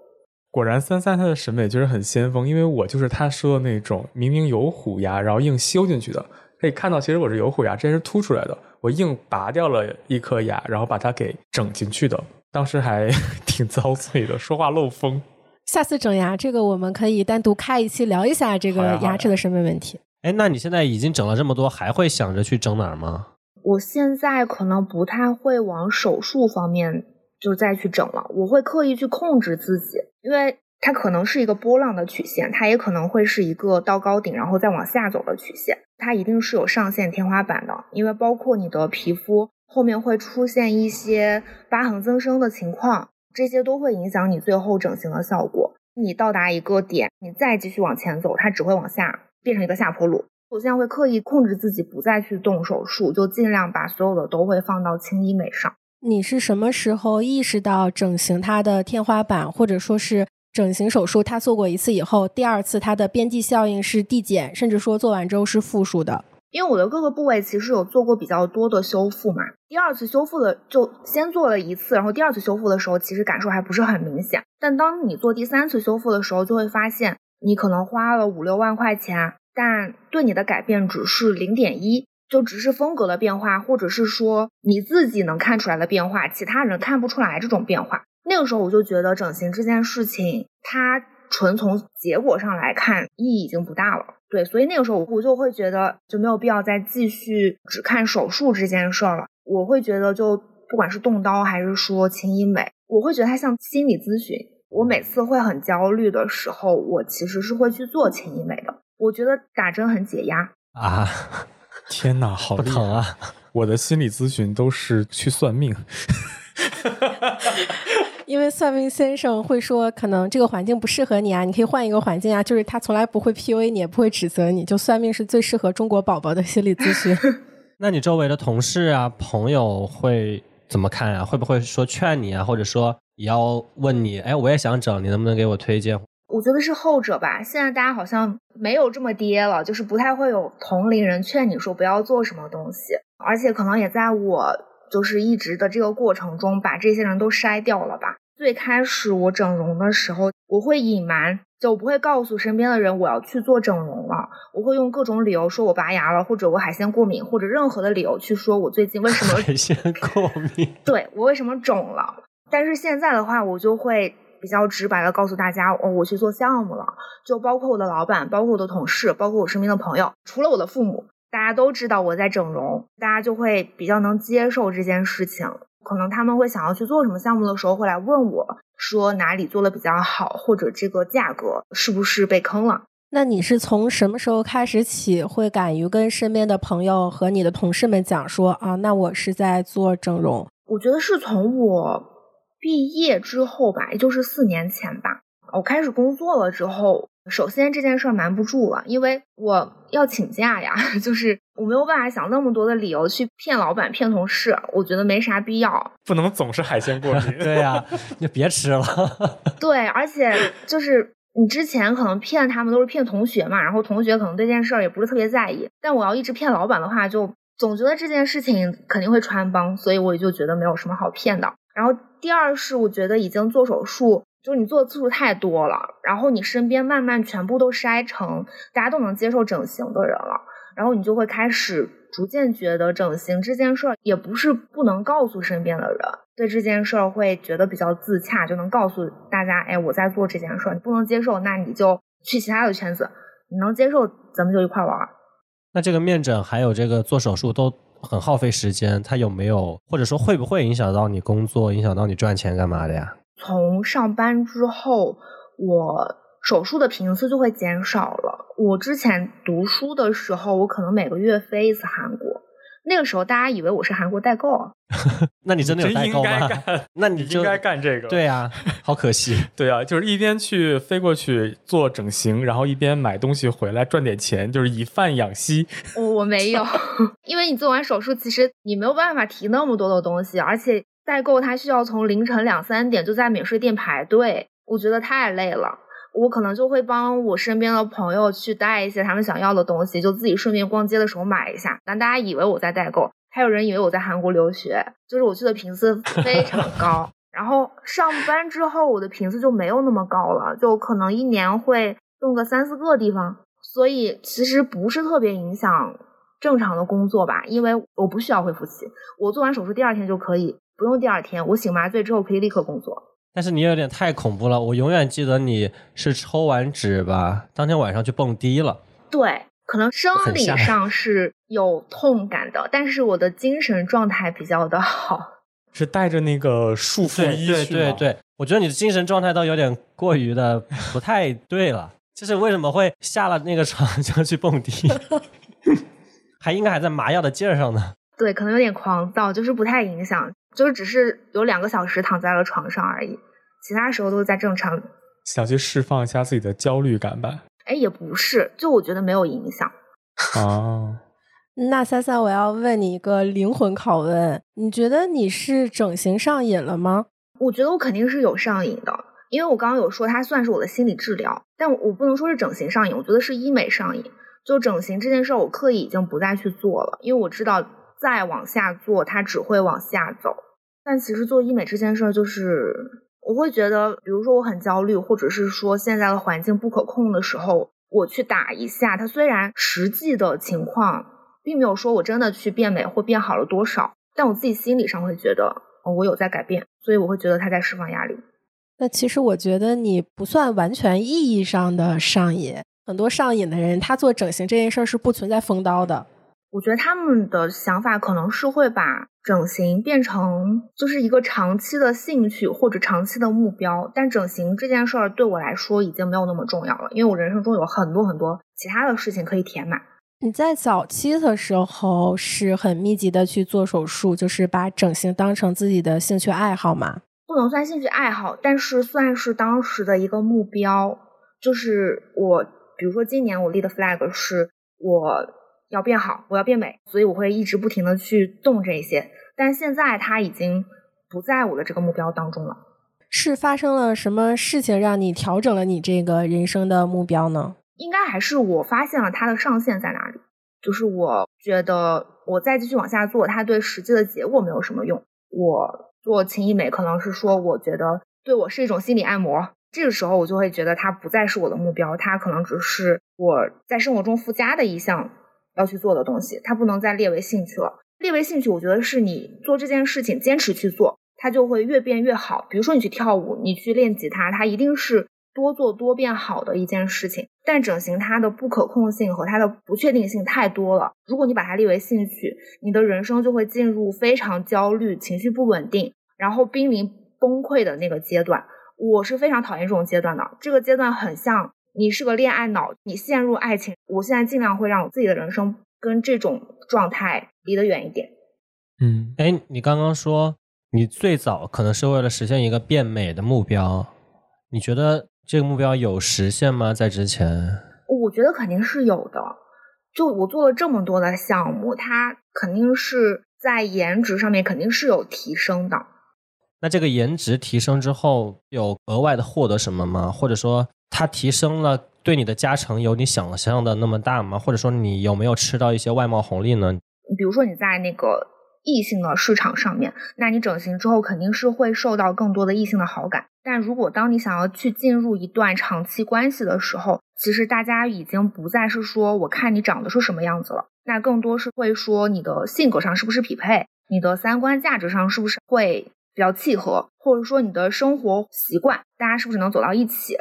果然，三三他的审美就是很先锋，因为我就是他说的那种明明有虎牙，然后硬修进去的。可以看到，其实我是有虎牙，这是凸出来的，我硬拔掉了一颗牙，然后把它给整进去的。当时还 挺遭罪的，说话漏风。下次整牙，这个我们可以单独开一期聊一下这个牙齿的审美问题。哎，那你现在已经整了这么多，还会想着去整哪儿吗？我现在可能不太会往手术方面。就再去整了，我会刻意去控制自己，因为它可能是一个波浪的曲线，它也可能会是一个到高顶然后再往下走的曲线，它一定是有上限天花板的，因为包括你的皮肤后面会出现一些疤痕增生的情况，这些都会影响你最后整形的效果。你到达一个点，你再继续往前走，它只会往下变成一个下坡路。我现在会刻意控制自己不再去动手术，就尽量把所有的都会放到轻医美上。你是什么时候意识到整形它的天花板，或者说是整形手术，它做过一次以后，第二次它的边际效应是递减，甚至说做完之后是负数的？因为我的各个部位其实有做过比较多的修复嘛，第二次修复的就先做了一次，然后第二次修复的时候其实感受还不是很明显，但当你做第三次修复的时候，就会发现你可能花了五六万块钱，但对你的改变只是零点一。就只是风格的变化，或者是说你自己能看出来的变化，其他人看不出来这种变化。那个时候我就觉得整形这件事情，它纯从结果上来看意义已经不大了。对，所以那个时候我就会觉得就没有必要再继续只看手术这件事了。我会觉得就不管是动刀还是说轻医美，我会觉得它像心理咨询。我每次会很焦虑的时候，我其实是会去做轻医美的。我觉得打针很解压啊。天哪，好疼啊！我的心理咨询都是去算命，因为算命先生会说，可能这个环境不适合你啊，你可以换一个环境啊。就是他从来不会 PUA 你，也不会指责你，就算命是最适合中国宝宝的心理咨询。那你周围的同事啊、朋友会怎么看啊？会不会说劝你啊，或者说也要问你？哎，我也想整，你能不能给我推荐？我觉得是后者吧。现在大家好像没有这么跌了，就是不太会有同龄人劝你说不要做什么东西，而且可能也在我就是一直的这个过程中把这些人都筛掉了吧。最开始我整容的时候，我会隐瞒，就我不会告诉身边的人我要去做整容了，我会用各种理由说我拔牙了，或者我海鲜过敏，或者任何的理由去说我最近为什么海鲜过敏，对我为什么肿了。但是现在的话，我就会。比较直白的告诉大家，哦，我去做项目了，就包括我的老板，包括我的同事，包括我身边的朋友，除了我的父母，大家都知道我在整容，大家就会比较能接受这件事情。可能他们会想要去做什么项目的时候，会来问我说哪里做的比较好，或者这个价格是不是被坑了。那你是从什么时候开始起会敢于跟身边的朋友和你的同事们讲说啊，那我是在做整容？我觉得是从我。毕业之后吧，也就是四年前吧，我开始工作了之后，首先这件事儿瞒不住了，因为我要请假呀，就是我没有办法想那么多的理由去骗老板、骗同事，我觉得没啥必要。不能总是海鲜过敏。对呀，就别吃了。对，而且就是你之前可能骗他们都是骗同学嘛，然后同学可能对这件事儿也不是特别在意，但我要一直骗老板的话，就总觉得这件事情肯定会穿帮，所以我也就觉得没有什么好骗的。然后第二是，我觉得已经做手术，就是你做的次数太多了，然后你身边慢慢全部都筛成大家都能接受整形的人了，然后你就会开始逐渐觉得整形这件事儿也不是不能告诉身边的人，对这件事儿会觉得比较自洽，就能告诉大家，哎，我在做这件事儿，你不能接受，那你就去其他的圈子，你能接受，咱们就一块玩。那这个面诊还有这个做手术都很耗费时间，它有没有或者说会不会影响到你工作，影响到你赚钱干嘛的呀？从上班之后，我手术的频次就会减少了。我之前读书的时候，我可能每个月飞一次韩国。那个时候大家以为我是韩国代购，那你真的有代购吗？那你应该干这个。对啊，好可惜。对啊，就是一边去飞过去做整形，然后一边买东西回来赚点钱，就是以饭养息。我没有，因为你做完手术，其实你没有办法提那么多的东西，而且代购它需要从凌晨两三点就在免税店排队，我觉得太累了。我可能就会帮我身边的朋友去带一些他们想要的东西，就自己顺便逛街的时候买一下。但大家以为我在代购，还有人以为我在韩国留学，就是我去的频次非常 高。然后上班之后，我的频次就没有那么高了，就可能一年会用个三四个地方。所以其实不是特别影响正常的工作吧，因为我不需要恢复期，我做完手术第二天就可以，不用第二天，我醒麻醉之后可以立刻工作。但是你有点太恐怖了，我永远记得你是抽完纸吧，当天晚上去蹦迪了。对，可能生理上是有痛感的，但是我的精神状态比较的好。是带着那个束缚衣去对对对，我觉得你的精神状态都有点过于的不太对了。就是为什么会下了那个床 就去蹦迪？还应该还在麻药的劲儿上呢。对，可能有点狂躁，就是不太影响，就是只是有两个小时躺在了床上而已。其他时候都是在正常，想去释放一下自己的焦虑感吧？哎，也不是，就我觉得没有影响。哦，那三三，我要问你一个灵魂拷问：你觉得你是整形上瘾了吗？我觉得我肯定是有上瘾的，因为我刚刚有说它算是我的心理治疗，但我不能说是整形上瘾，我觉得是医美上瘾。就整形这件事，我刻意已经不再去做了，因为我知道再往下做，它只会往下走。但其实做医美这件事儿，就是。我会觉得，比如说我很焦虑，或者是说现在的环境不可控的时候，我去打一下，它虽然实际的情况并没有说我真的去变美或变好了多少，但我自己心理上会觉得，我有在改变，所以我会觉得它在释放压力。那其实我觉得你不算完全意义上的上瘾，很多上瘾的人，他做整形这件事儿是不存在封刀的。我觉得他们的想法可能是会把整形变成就是一个长期的兴趣或者长期的目标，但整形这件事儿对我来说已经没有那么重要了，因为我人生中有很多很多其他的事情可以填满。你在早期的时候是很密集的去做手术，就是把整形当成自己的兴趣爱好吗？不能算兴趣爱好，但是算是当时的一个目标。就是我，比如说今年我立的 flag 是我。要变好，我要变美，所以我会一直不停的去动这些。但现在它已经不在我的这个目标当中了。是发生了什么事情让你调整了你这个人生的目标呢？应该还是我发现了它的上限在哪里。就是我觉得我再继续往下做，它对实际的结果没有什么用。我做轻医美可能是说，我觉得对我是一种心理按摩。这个时候我就会觉得它不再是我的目标，它可能只是我在生活中附加的一项。要去做的东西，它不能再列为兴趣了。列为兴趣，我觉得是你做这件事情坚持去做，它就会越变越好。比如说你去跳舞，你去练吉他，它一定是多做多变好的一件事情。但整形它的不可控性和它的不确定性太多了。如果你把它列为兴趣，你的人生就会进入非常焦虑、情绪不稳定，然后濒临崩溃的那个阶段。我是非常讨厌这种阶段的。这个阶段很像。你是个恋爱脑，你陷入爱情。我现在尽量会让我自己的人生跟这种状态离得远一点。嗯，哎，你刚刚说你最早可能是为了实现一个变美的目标，你觉得这个目标有实现吗？在之前，我觉得肯定是有的。就我做了这么多的项目，它肯定是在颜值上面肯定是有提升的。那这个颜值提升之后，有额外的获得什么吗？或者说？它提升了，对你的加成有你想象的那么大吗？或者说你有没有吃到一些外貌红利呢？比如说你在那个异性的市场上面，那你整形之后肯定是会受到更多的异性的好感。但如果当你想要去进入一段长期关系的时候，其实大家已经不再是说我看你长得是什么样子了，那更多是会说你的性格上是不是匹配，你的三观价值上是不是会比较契合，或者说你的生活习惯，大家是不是能走到一起。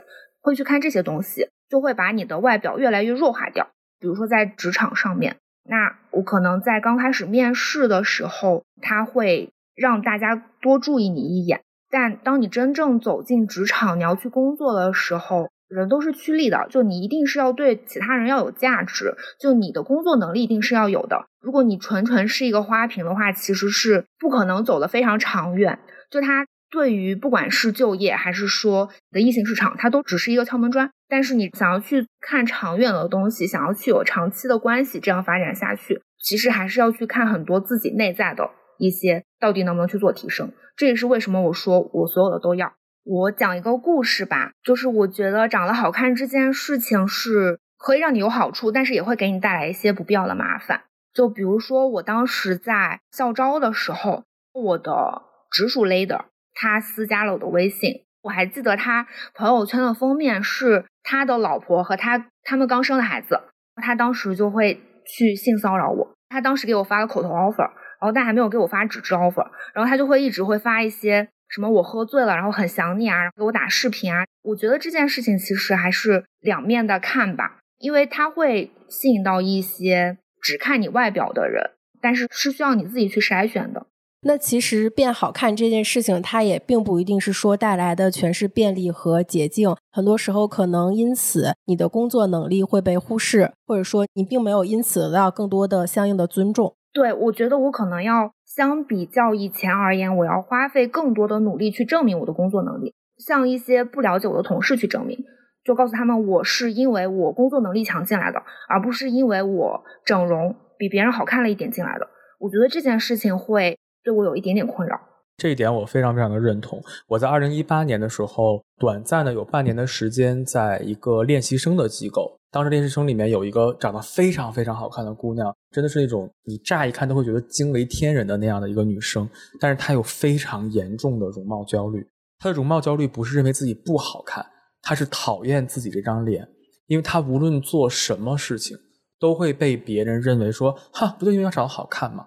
会去看这些东西，就会把你的外表越来越弱化掉。比如说在职场上面，那我可能在刚开始面试的时候，他会让大家多注意你一眼。但当你真正走进职场，你要去工作的时候，人都是趋利的，就你一定是要对其他人要有价值，就你的工作能力一定是要有的。如果你纯纯是一个花瓶的话，其实是不可能走得非常长远。就他对于不管是就业还是说的异性市场，它都只是一个敲门砖。但是你想要去看长远的东西，想要去有长期的关系，这样发展下去，其实还是要去看很多自己内在的一些到底能不能去做提升。这也是为什么我说我所有的都要。我讲一个故事吧，就是我觉得长得好看这件事情是可以让你有好处，但是也会给你带来一些不必要的麻烦。就比如说我当时在校招的时候，我的直属 leader 他私加了我的微信。我还记得他朋友圈的封面是他的老婆和他他们刚生的孩子，他当时就会去性骚扰我。他当时给我发了口头 offer，然后但还没有给我发纸质 offer，然后他就会一直会发一些什么我喝醉了，然后很想你啊，然后给我打视频啊。我觉得这件事情其实还是两面的看吧，因为他会吸引到一些只看你外表的人，但是是需要你自己去筛选的。那其实变好看这件事情，它也并不一定是说带来的全是便利和捷径。很多时候，可能因此你的工作能力会被忽视，或者说你并没有因此得到更多的相应的尊重。对，我觉得我可能要相比较以前而言，我要花费更多的努力去证明我的工作能力，向一些不了解我的同事去证明，就告诉他们我是因为我工作能力强进来的，而不是因为我整容比别人好看了一点进来的。我觉得这件事情会。对我有一点点困扰，这一点我非常非常的认同。我在二零一八年的时候，短暂的有半年的时间，在一个练习生的机构，当时练习生里面有一个长得非常非常好看的姑娘，真的是那种你乍一看都会觉得惊为天人的那样的一个女生，但是她有非常严重的容貌焦虑。她的容貌焦虑不是认为自己不好看，她是讨厌自己这张脸，因为她无论做什么事情，都会被别人认为说，哈，不就因为她长得好看吗？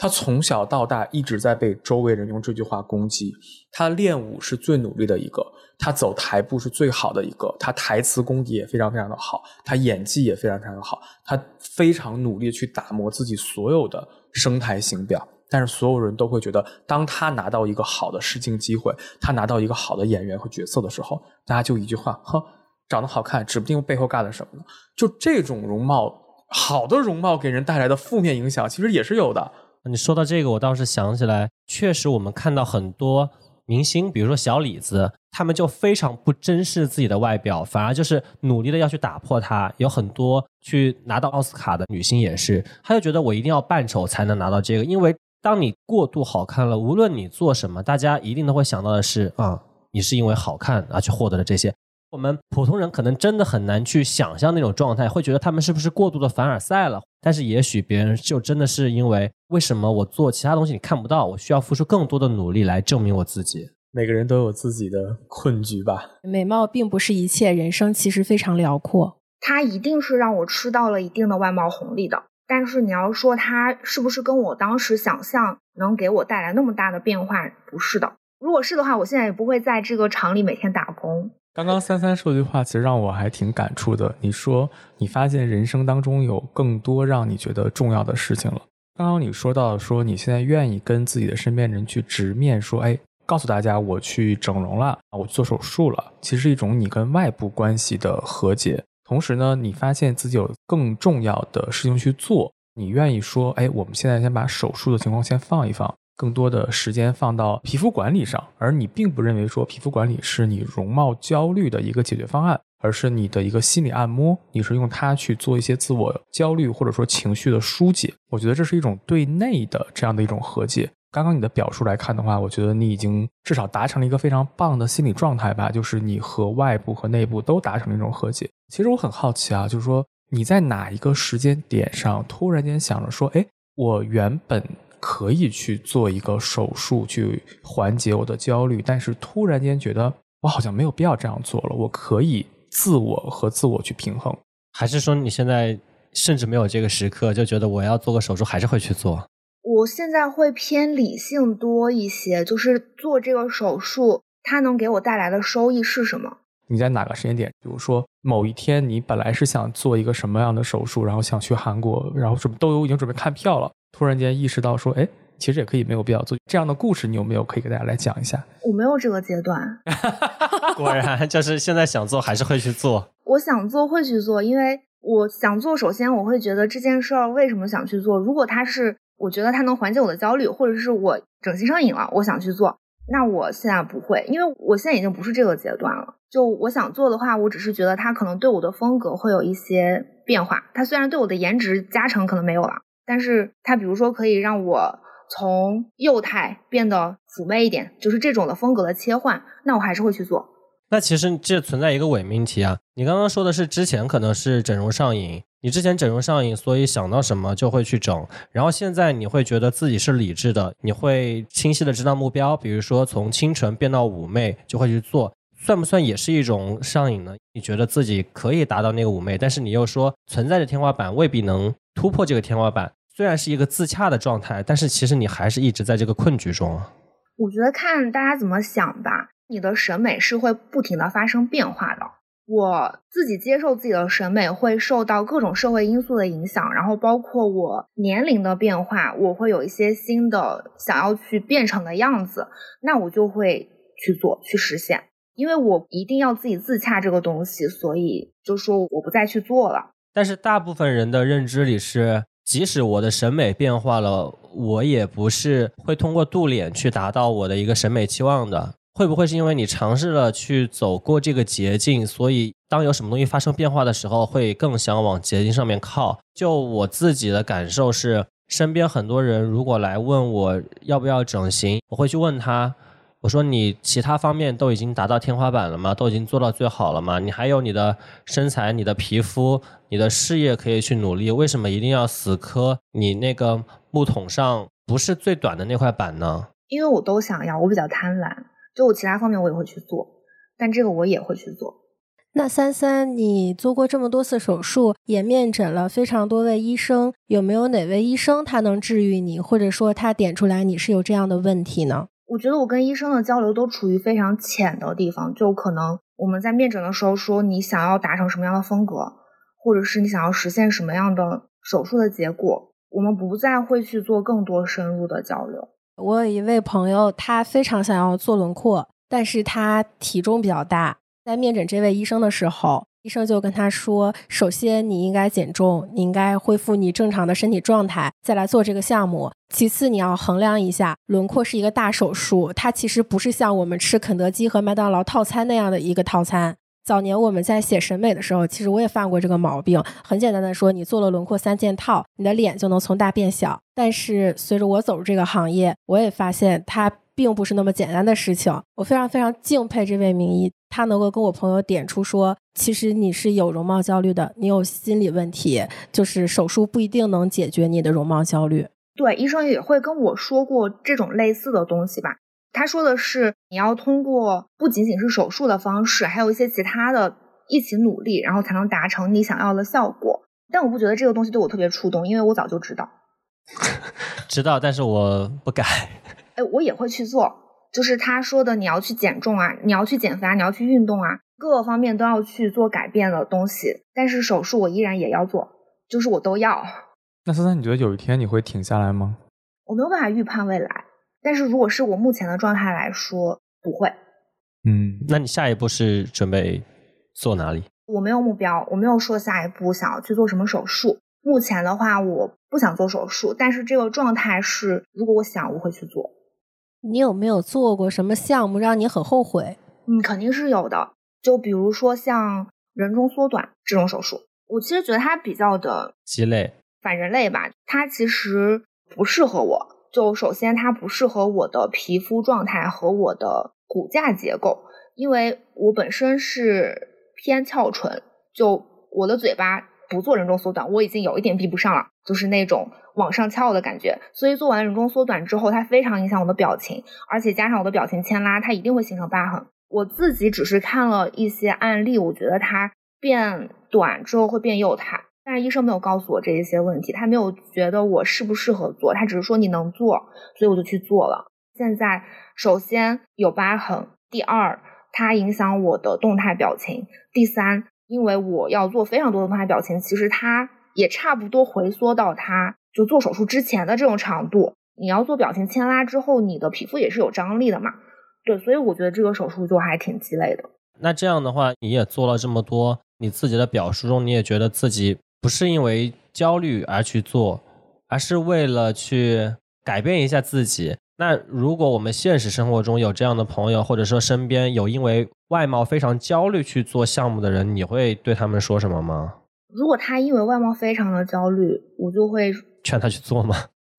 他从小到大一直在被周围人用这句话攻击。他练武是最努力的一个，他走台步是最好的一个，他台词功底也非常非常的好，他演技也非常非常的好，他非常努力去打磨自己所有的声台形表。但是所有人都会觉得，当他拿到一个好的试镜机会，他拿到一个好的演员和角色的时候，大家就一句话：哼，长得好看，指不定背后干了什么呢？就这种容貌，好的容貌给人带来的负面影响，其实也是有的。你说到这个，我倒是想起来，确实我们看到很多明星，比如说小李子，他们就非常不珍视自己的外表，反而就是努力的要去打破它。有很多去拿到奥斯卡的女星也是，她就觉得我一定要扮丑才能拿到这个，因为当你过度好看了，无论你做什么，大家一定都会想到的是啊，你是因为好看而去获得了这些。我们普通人可能真的很难去想象那种状态，会觉得他们是不是过度的凡尔赛了？但是也许别人就真的是因为为什么我做其他东西你看不到，我需要付出更多的努力来证明我自己。每个人都有自己的困局吧。美貌并不是一切，人生其实非常辽阔。它一定是让我吃到了一定的外貌红利的，但是你要说它是不是跟我当时想象能给我带来那么大的变化，不是的。如果是的话，我现在也不会在这个厂里每天打工。刚刚三三说的句话，其实让我还挺感触的。你说你发现人生当中有更多让你觉得重要的事情了。刚刚你说到说你现在愿意跟自己的身边人去直面说，哎，告诉大家我去整容了，我做手术了，其实是一种你跟外部关系的和解。同时呢，你发现自己有更重要的事情去做，你愿意说，哎，我们现在先把手术的情况先放一放。更多的时间放到皮肤管理上，而你并不认为说皮肤管理是你容貌焦虑的一个解决方案，而是你的一个心理按摩，你是用它去做一些自我焦虑或者说情绪的疏解。我觉得这是一种对内的这样的一种和解。刚刚你的表述来看的话，我觉得你已经至少达成了一个非常棒的心理状态吧，就是你和外部和内部都达成了一种和解。其实我很好奇啊，就是说你在哪一个时间点上突然间想着说，哎，我原本。可以去做一个手术去缓解我的焦虑，但是突然间觉得我好像没有必要这样做了。我可以自我和自我去平衡，还是说你现在甚至没有这个时刻，就觉得我要做个手术还是会去做？我现在会偏理性多一些，就是做这个手术它能给我带来的收益是什么？你在哪个时间点，比如说某一天你本来是想做一个什么样的手术，然后想去韩国，然后准都有已经准备看票了，突然间意识到说，哎，其实也可以没有必要做这样的故事，你有没有可以给大家来讲一下？我没有这个阶段，果然就是现在想做还是会去做。我想做会去做，因为我想做，首先我会觉得这件事儿为什么想去做，如果它是我觉得它能缓解我的焦虑，或者是我整形上瘾了，我想去做。那我现在不会，因为我现在已经不是这个阶段了。就我想做的话，我只是觉得它可能对我的风格会有一些变化。它虽然对我的颜值加成可能没有了，但是它比如说可以让我从幼态变得妩媚一点，就是这种的风格的切换，那我还是会去做。那其实这存在一个伪命题啊！你刚刚说的是之前可能是整容上瘾，你之前整容上瘾，所以想到什么就会去整，然后现在你会觉得自己是理智的，你会清晰的知道目标，比如说从清纯变到妩媚就会去做，算不算也是一种上瘾呢？你觉得自己可以达到那个妩媚，但是你又说存在的天花板未必能突破这个天花板，虽然是一个自洽的状态，但是其实你还是一直在这个困局中啊。我觉得看大家怎么想吧。你的审美是会不停的发生变化的。我自己接受自己的审美会受到各种社会因素的影响，然后包括我年龄的变化，我会有一些新的想要去变成的样子，那我就会去做去实现。因为我一定要自己自洽这个东西，所以就说我不再去做了。但是大部分人的认知里是，即使我的审美变化了，我也不是会通过镀脸去达到我的一个审美期望的。会不会是因为你尝试了去走过这个捷径，所以当有什么东西发生变化的时候，会更想往捷径上面靠？就我自己的感受是，身边很多人如果来问我要不要整形，我会去问他，我说你其他方面都已经达到天花板了吗？都已经做到最好了吗？你还有你的身材、你的皮肤、你的事业可以去努力，为什么一定要死磕你那个木桶上不是最短的那块板呢？因为我都想要，我比较贪婪。就我其他方面我也会去做，但这个我也会去做。那三三，你做过这么多次手术，也面诊了非常多位医生，有没有哪位医生他能治愈你，或者说他点出来你是有这样的问题呢？我觉得我跟医生的交流都处于非常浅的地方，就可能我们在面诊的时候说你想要达成什么样的风格，或者是你想要实现什么样的手术的结果，我们不再会去做更多深入的交流。我有一位朋友，他非常想要做轮廓，但是他体重比较大。在面诊这位医生的时候，医生就跟他说：“首先你应该减重，你应该恢复你正常的身体状态，再来做这个项目。其次，你要衡量一下，轮廓是一个大手术，它其实不是像我们吃肯德基和麦当劳套餐那样的一个套餐。”早年我们在写审美的时候，其实我也犯过这个毛病。很简单的说，你做了轮廓三件套，你的脸就能从大变小。但是随着我走入这个行业，我也发现它并不是那么简单的事情。我非常非常敬佩这位名医，他能够跟我朋友点出说，其实你是有容貌焦虑的，你有心理问题，就是手术不一定能解决你的容貌焦虑。对，医生也会跟我说过这种类似的东西吧。他说的是，你要通过不仅仅是手术的方式，还有一些其他的一起努力，然后才能达成你想要的效果。但我不觉得这个东西对我特别触动，因为我早就知道，知道，但是我不改。哎，我也会去做，就是他说的，你要去减重啊，你要去减肥啊，你要去运动啊，各个方面都要去做改变的东西。但是手术我依然也要做，就是我都要。那三三，你觉得有一天你会停下来吗？我没有办法预判未来。但是如果是我目前的状态来说，不会。嗯，那你下一步是准备做哪里？我没有目标，我没有说下一步想要去做什么手术。目前的话，我不想做手术，但是这个状态是，如果我想，我会去做。你有没有做过什么项目让你很后悔？嗯，肯定是有的。就比如说像人中缩短这种手术，我其实觉得它比较的鸡肋、反人类吧。它其实不适合我。就首先，它不适合我的皮肤状态和我的骨架结构，因为我本身是偏翘唇，就我的嘴巴不做人中缩短，我已经有一点闭不上了，就是那种往上翘的感觉。所以做完人中缩短之后，它非常影响我的表情，而且加上我的表情牵拉，它一定会形成疤痕。我自己只是看了一些案例，我觉得它变短之后会变幼态。但是医生没有告诉我这一些问题，他没有觉得我适不适合做，他只是说你能做，所以我就去做了。现在首先有疤痕，第二它影响我的动态表情；第三，因为我要做非常多的动态表情，其实它也差不多回缩到它就做手术之前的这种长度。你要做表情牵拉之后，你的皮肤也是有张力的嘛？对，所以我觉得这个手术就还挺鸡肋的。那这样的话，你也做了这么多，你自己的表述中，你也觉得自己不是因为焦虑而去做，而是为了去改变一下自己。那如果我们现实生活中有这样的朋友，或者说身边有因为外貌非常焦虑去做项目的人，你会对他们说什么吗？如果他因为外貌非常的焦虑，我就会劝他去做吗？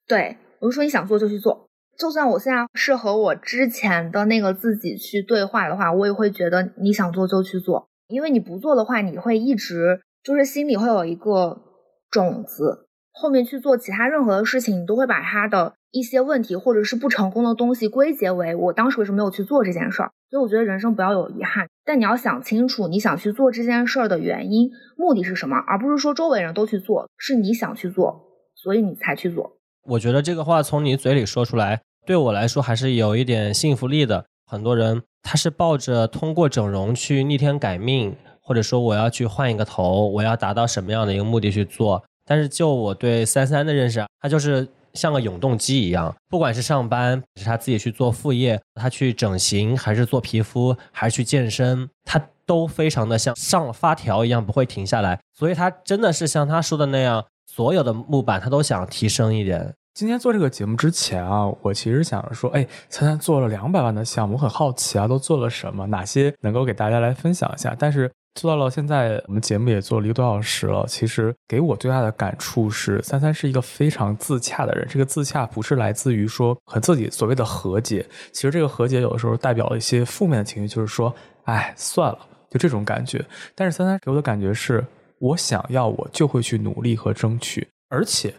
对，我就说你想做就去做。就算我现在是和我之前的那个自己去对话的话，我也会觉得你想做就去做，因为你不做的话，你会一直就是心里会有一个种子，后面去做其他任何的事情，你都会把他的。一些问题或者是不成功的东西归结为我当时为什么没有去做这件事儿，所以我觉得人生不要有遗憾，但你要想清楚你想去做这件事儿的原因、目的是什么，而不是说周围人都去做，是你想去做，所以你才去做。我觉得这个话从你嘴里说出来，对我来说还是有一点信服力的。很多人他是抱着通过整容去逆天改命，或者说我要去换一个头，我要达到什么样的一个目的去做，但是就我对三三的认识，他就是。像个永动机一样，不管是上班，是他自己去做副业，他去整形，还是做皮肤，还是去健身，他都非常的像上了发条一样，不会停下来。所以，他真的是像他说的那样，所有的木板他都想提升一点。今天做这个节目之前啊，我其实想着说，哎，灿灿做了两百万的项目，我很好奇啊，都做了什么？哪些能够给大家来分享一下？但是。做到了现在，我们节目也做了一个多小时了。其实给我最大的感触是，三三是一个非常自洽的人。这个自洽不是来自于说和自己所谓的和解，其实这个和解有的时候代表了一些负面的情绪，就是说，哎，算了，就这种感觉。但是三三给我的感觉是，我想要，我就会去努力和争取。而且，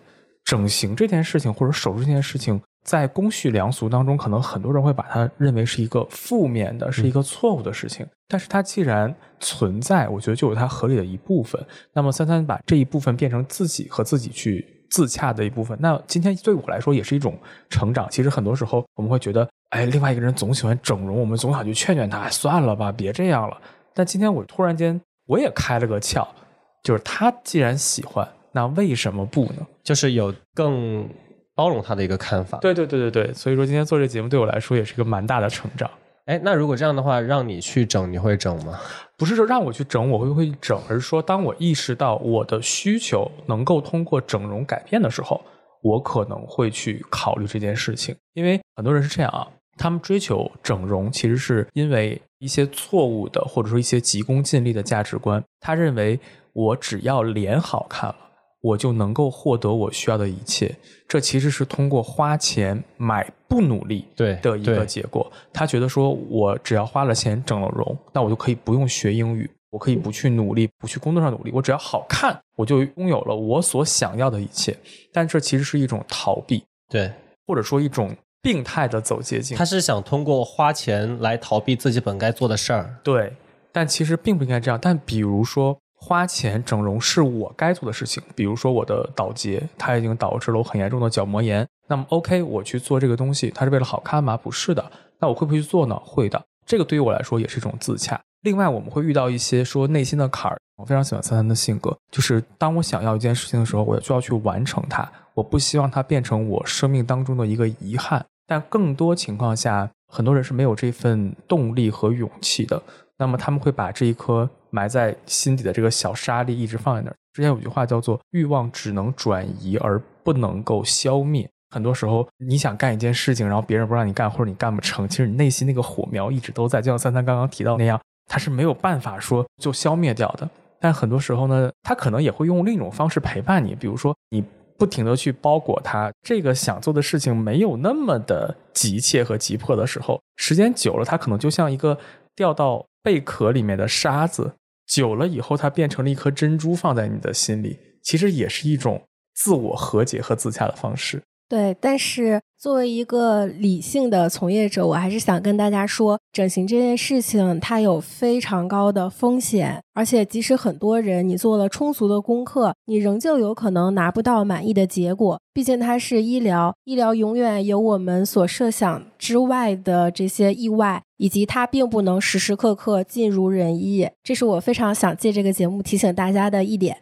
整形这件事情或者手术这件事情。在公序良俗当中，可能很多人会把它认为是一个负面的，是一个错误的事情。但是它既然存在，我觉得就有它合理的一部分。那么三三把这一部分变成自己和自己去自洽的一部分，那今天对我来说也是一种成长。其实很多时候我们会觉得，哎，另外一个人总喜欢整容，我们总想去劝劝他，算了吧，别这样了。但今天我突然间我也开了个窍，就是他既然喜欢，那为什么不呢？就是有更。包容他的一个看法，对对对对对，所以说今天做这节目对我来说也是一个蛮大的成长。哎，那如果这样的话，让你去整，你会整吗？不是说让我去整，我会不会整，而是说当我意识到我的需求能够通过整容改变的时候，我可能会去考虑这件事情。因为很多人是这样啊，他们追求整容，其实是因为一些错误的或者说一些急功近利的价值观。他认为我只要脸好看了。我就能够获得我需要的一切，这其实是通过花钱买不努力对的一个结果。他觉得说，我只要花了钱整了容，那我就可以不用学英语，我可以不去努力，不去工作上努力，我只要好看，我就拥有了我所想要的一切。但这其实是一种逃避，对，或者说一种病态的走捷径。他是想通过花钱来逃避自己本该做的事儿，对，但其实并不应该这样。但比如说。花钱整容是我该做的事情，比如说我的倒睫，它已经导致了我很严重的角膜炎。那么，OK，我去做这个东西，它是为了好看吗？不是的。那我会不会去做呢？会的。这个对于我来说也是一种自洽。另外，我们会遇到一些说内心的坎儿。我非常喜欢三三的性格，就是当我想要一件事情的时候，我就要去完成它。我不希望它变成我生命当中的一个遗憾。但更多情况下，很多人是没有这份动力和勇气的。那么他们会把这一颗埋在心底的这个小沙粒一直放在那儿。之前有句话叫做“欲望只能转移而不能够消灭”。很多时候，你想干一件事情，然后别人不让你干，或者你干不成，其实你内心那个火苗一直都在。就像三三刚刚提到那样，它是没有办法说就消灭掉的。但很多时候呢，他可能也会用另一种方式陪伴你，比如说你不停的去包裹他，这个想做的事情没有那么的急切和急迫的时候，时间久了，它可能就像一个掉到。贝壳里面的沙子久了以后，它变成了一颗珍珠，放在你的心里，其实也是一种自我和解和自洽的方式。对，但是作为一个理性的从业者，我还是想跟大家说，整形这件事情它有非常高的风险，而且即使很多人你做了充足的功课，你仍旧有可能拿不到满意的结果。毕竟它是医疗，医疗永远有我们所设想之外的这些意外，以及它并不能时时刻刻尽如人意。这是我非常想借这个节目提醒大家的一点。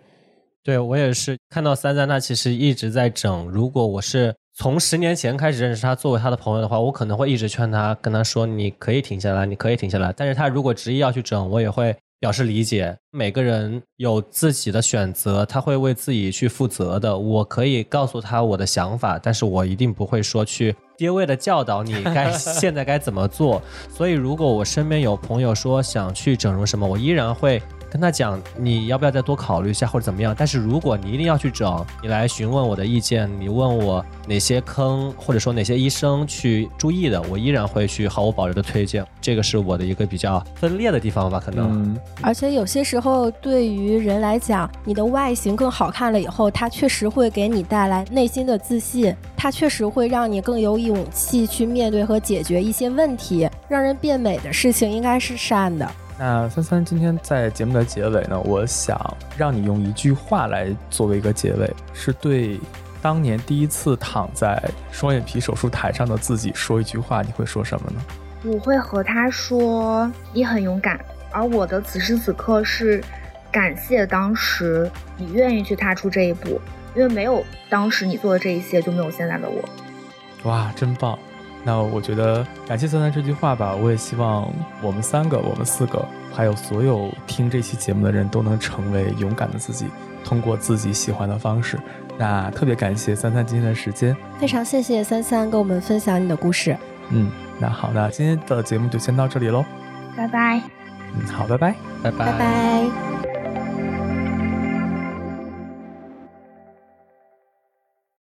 对我也是看到三三，他其实一直在整。如果我是从十年前开始认识他，作为他的朋友的话，我可能会一直劝他，跟他说：“你可以停下来，你可以停下来。”但是他如果执意要去整，我也会表示理解。每个人有自己的选择，他会为自己去负责的。我可以告诉他我的想法，但是我一定不会说去爹味的教导你该 现在该怎么做。所以，如果我身边有朋友说想去整容什么，我依然会。跟他讲，你要不要再多考虑一下，或者怎么样？但是如果你一定要去整，你来询问我的意见，你问我哪些坑，或者说哪些医生去注意的，我依然会去毫无保留的推荐。这个是我的一个比较分裂的地方吧，可能。而且有些时候，对于人来讲，你的外形更好看了以后，它确实会给你带来内心的自信，它确实会让你更有勇气去面对和解决一些问题。让人变美的事情应该是善的。那三三今天在节目的结尾呢，我想让你用一句话来作为一个结尾，是对当年第一次躺在双眼皮手术台上的自己说一句话，你会说什么呢？我会和他说你很勇敢，而我的此时此刻是感谢当时你愿意去踏出这一步，因为没有当时你做的这一些，就没有现在的我。哇，真棒！那我觉得感谢三三这句话吧，我也希望我们三个、我们四个，还有所有听这期节目的人都能成为勇敢的自己，通过自己喜欢的方式。那特别感谢三三今天的时间，非常谢谢三三跟我们分享你的故事。嗯，那好，那今天的节目就先到这里喽，拜拜。嗯，好，拜拜，拜拜，拜拜。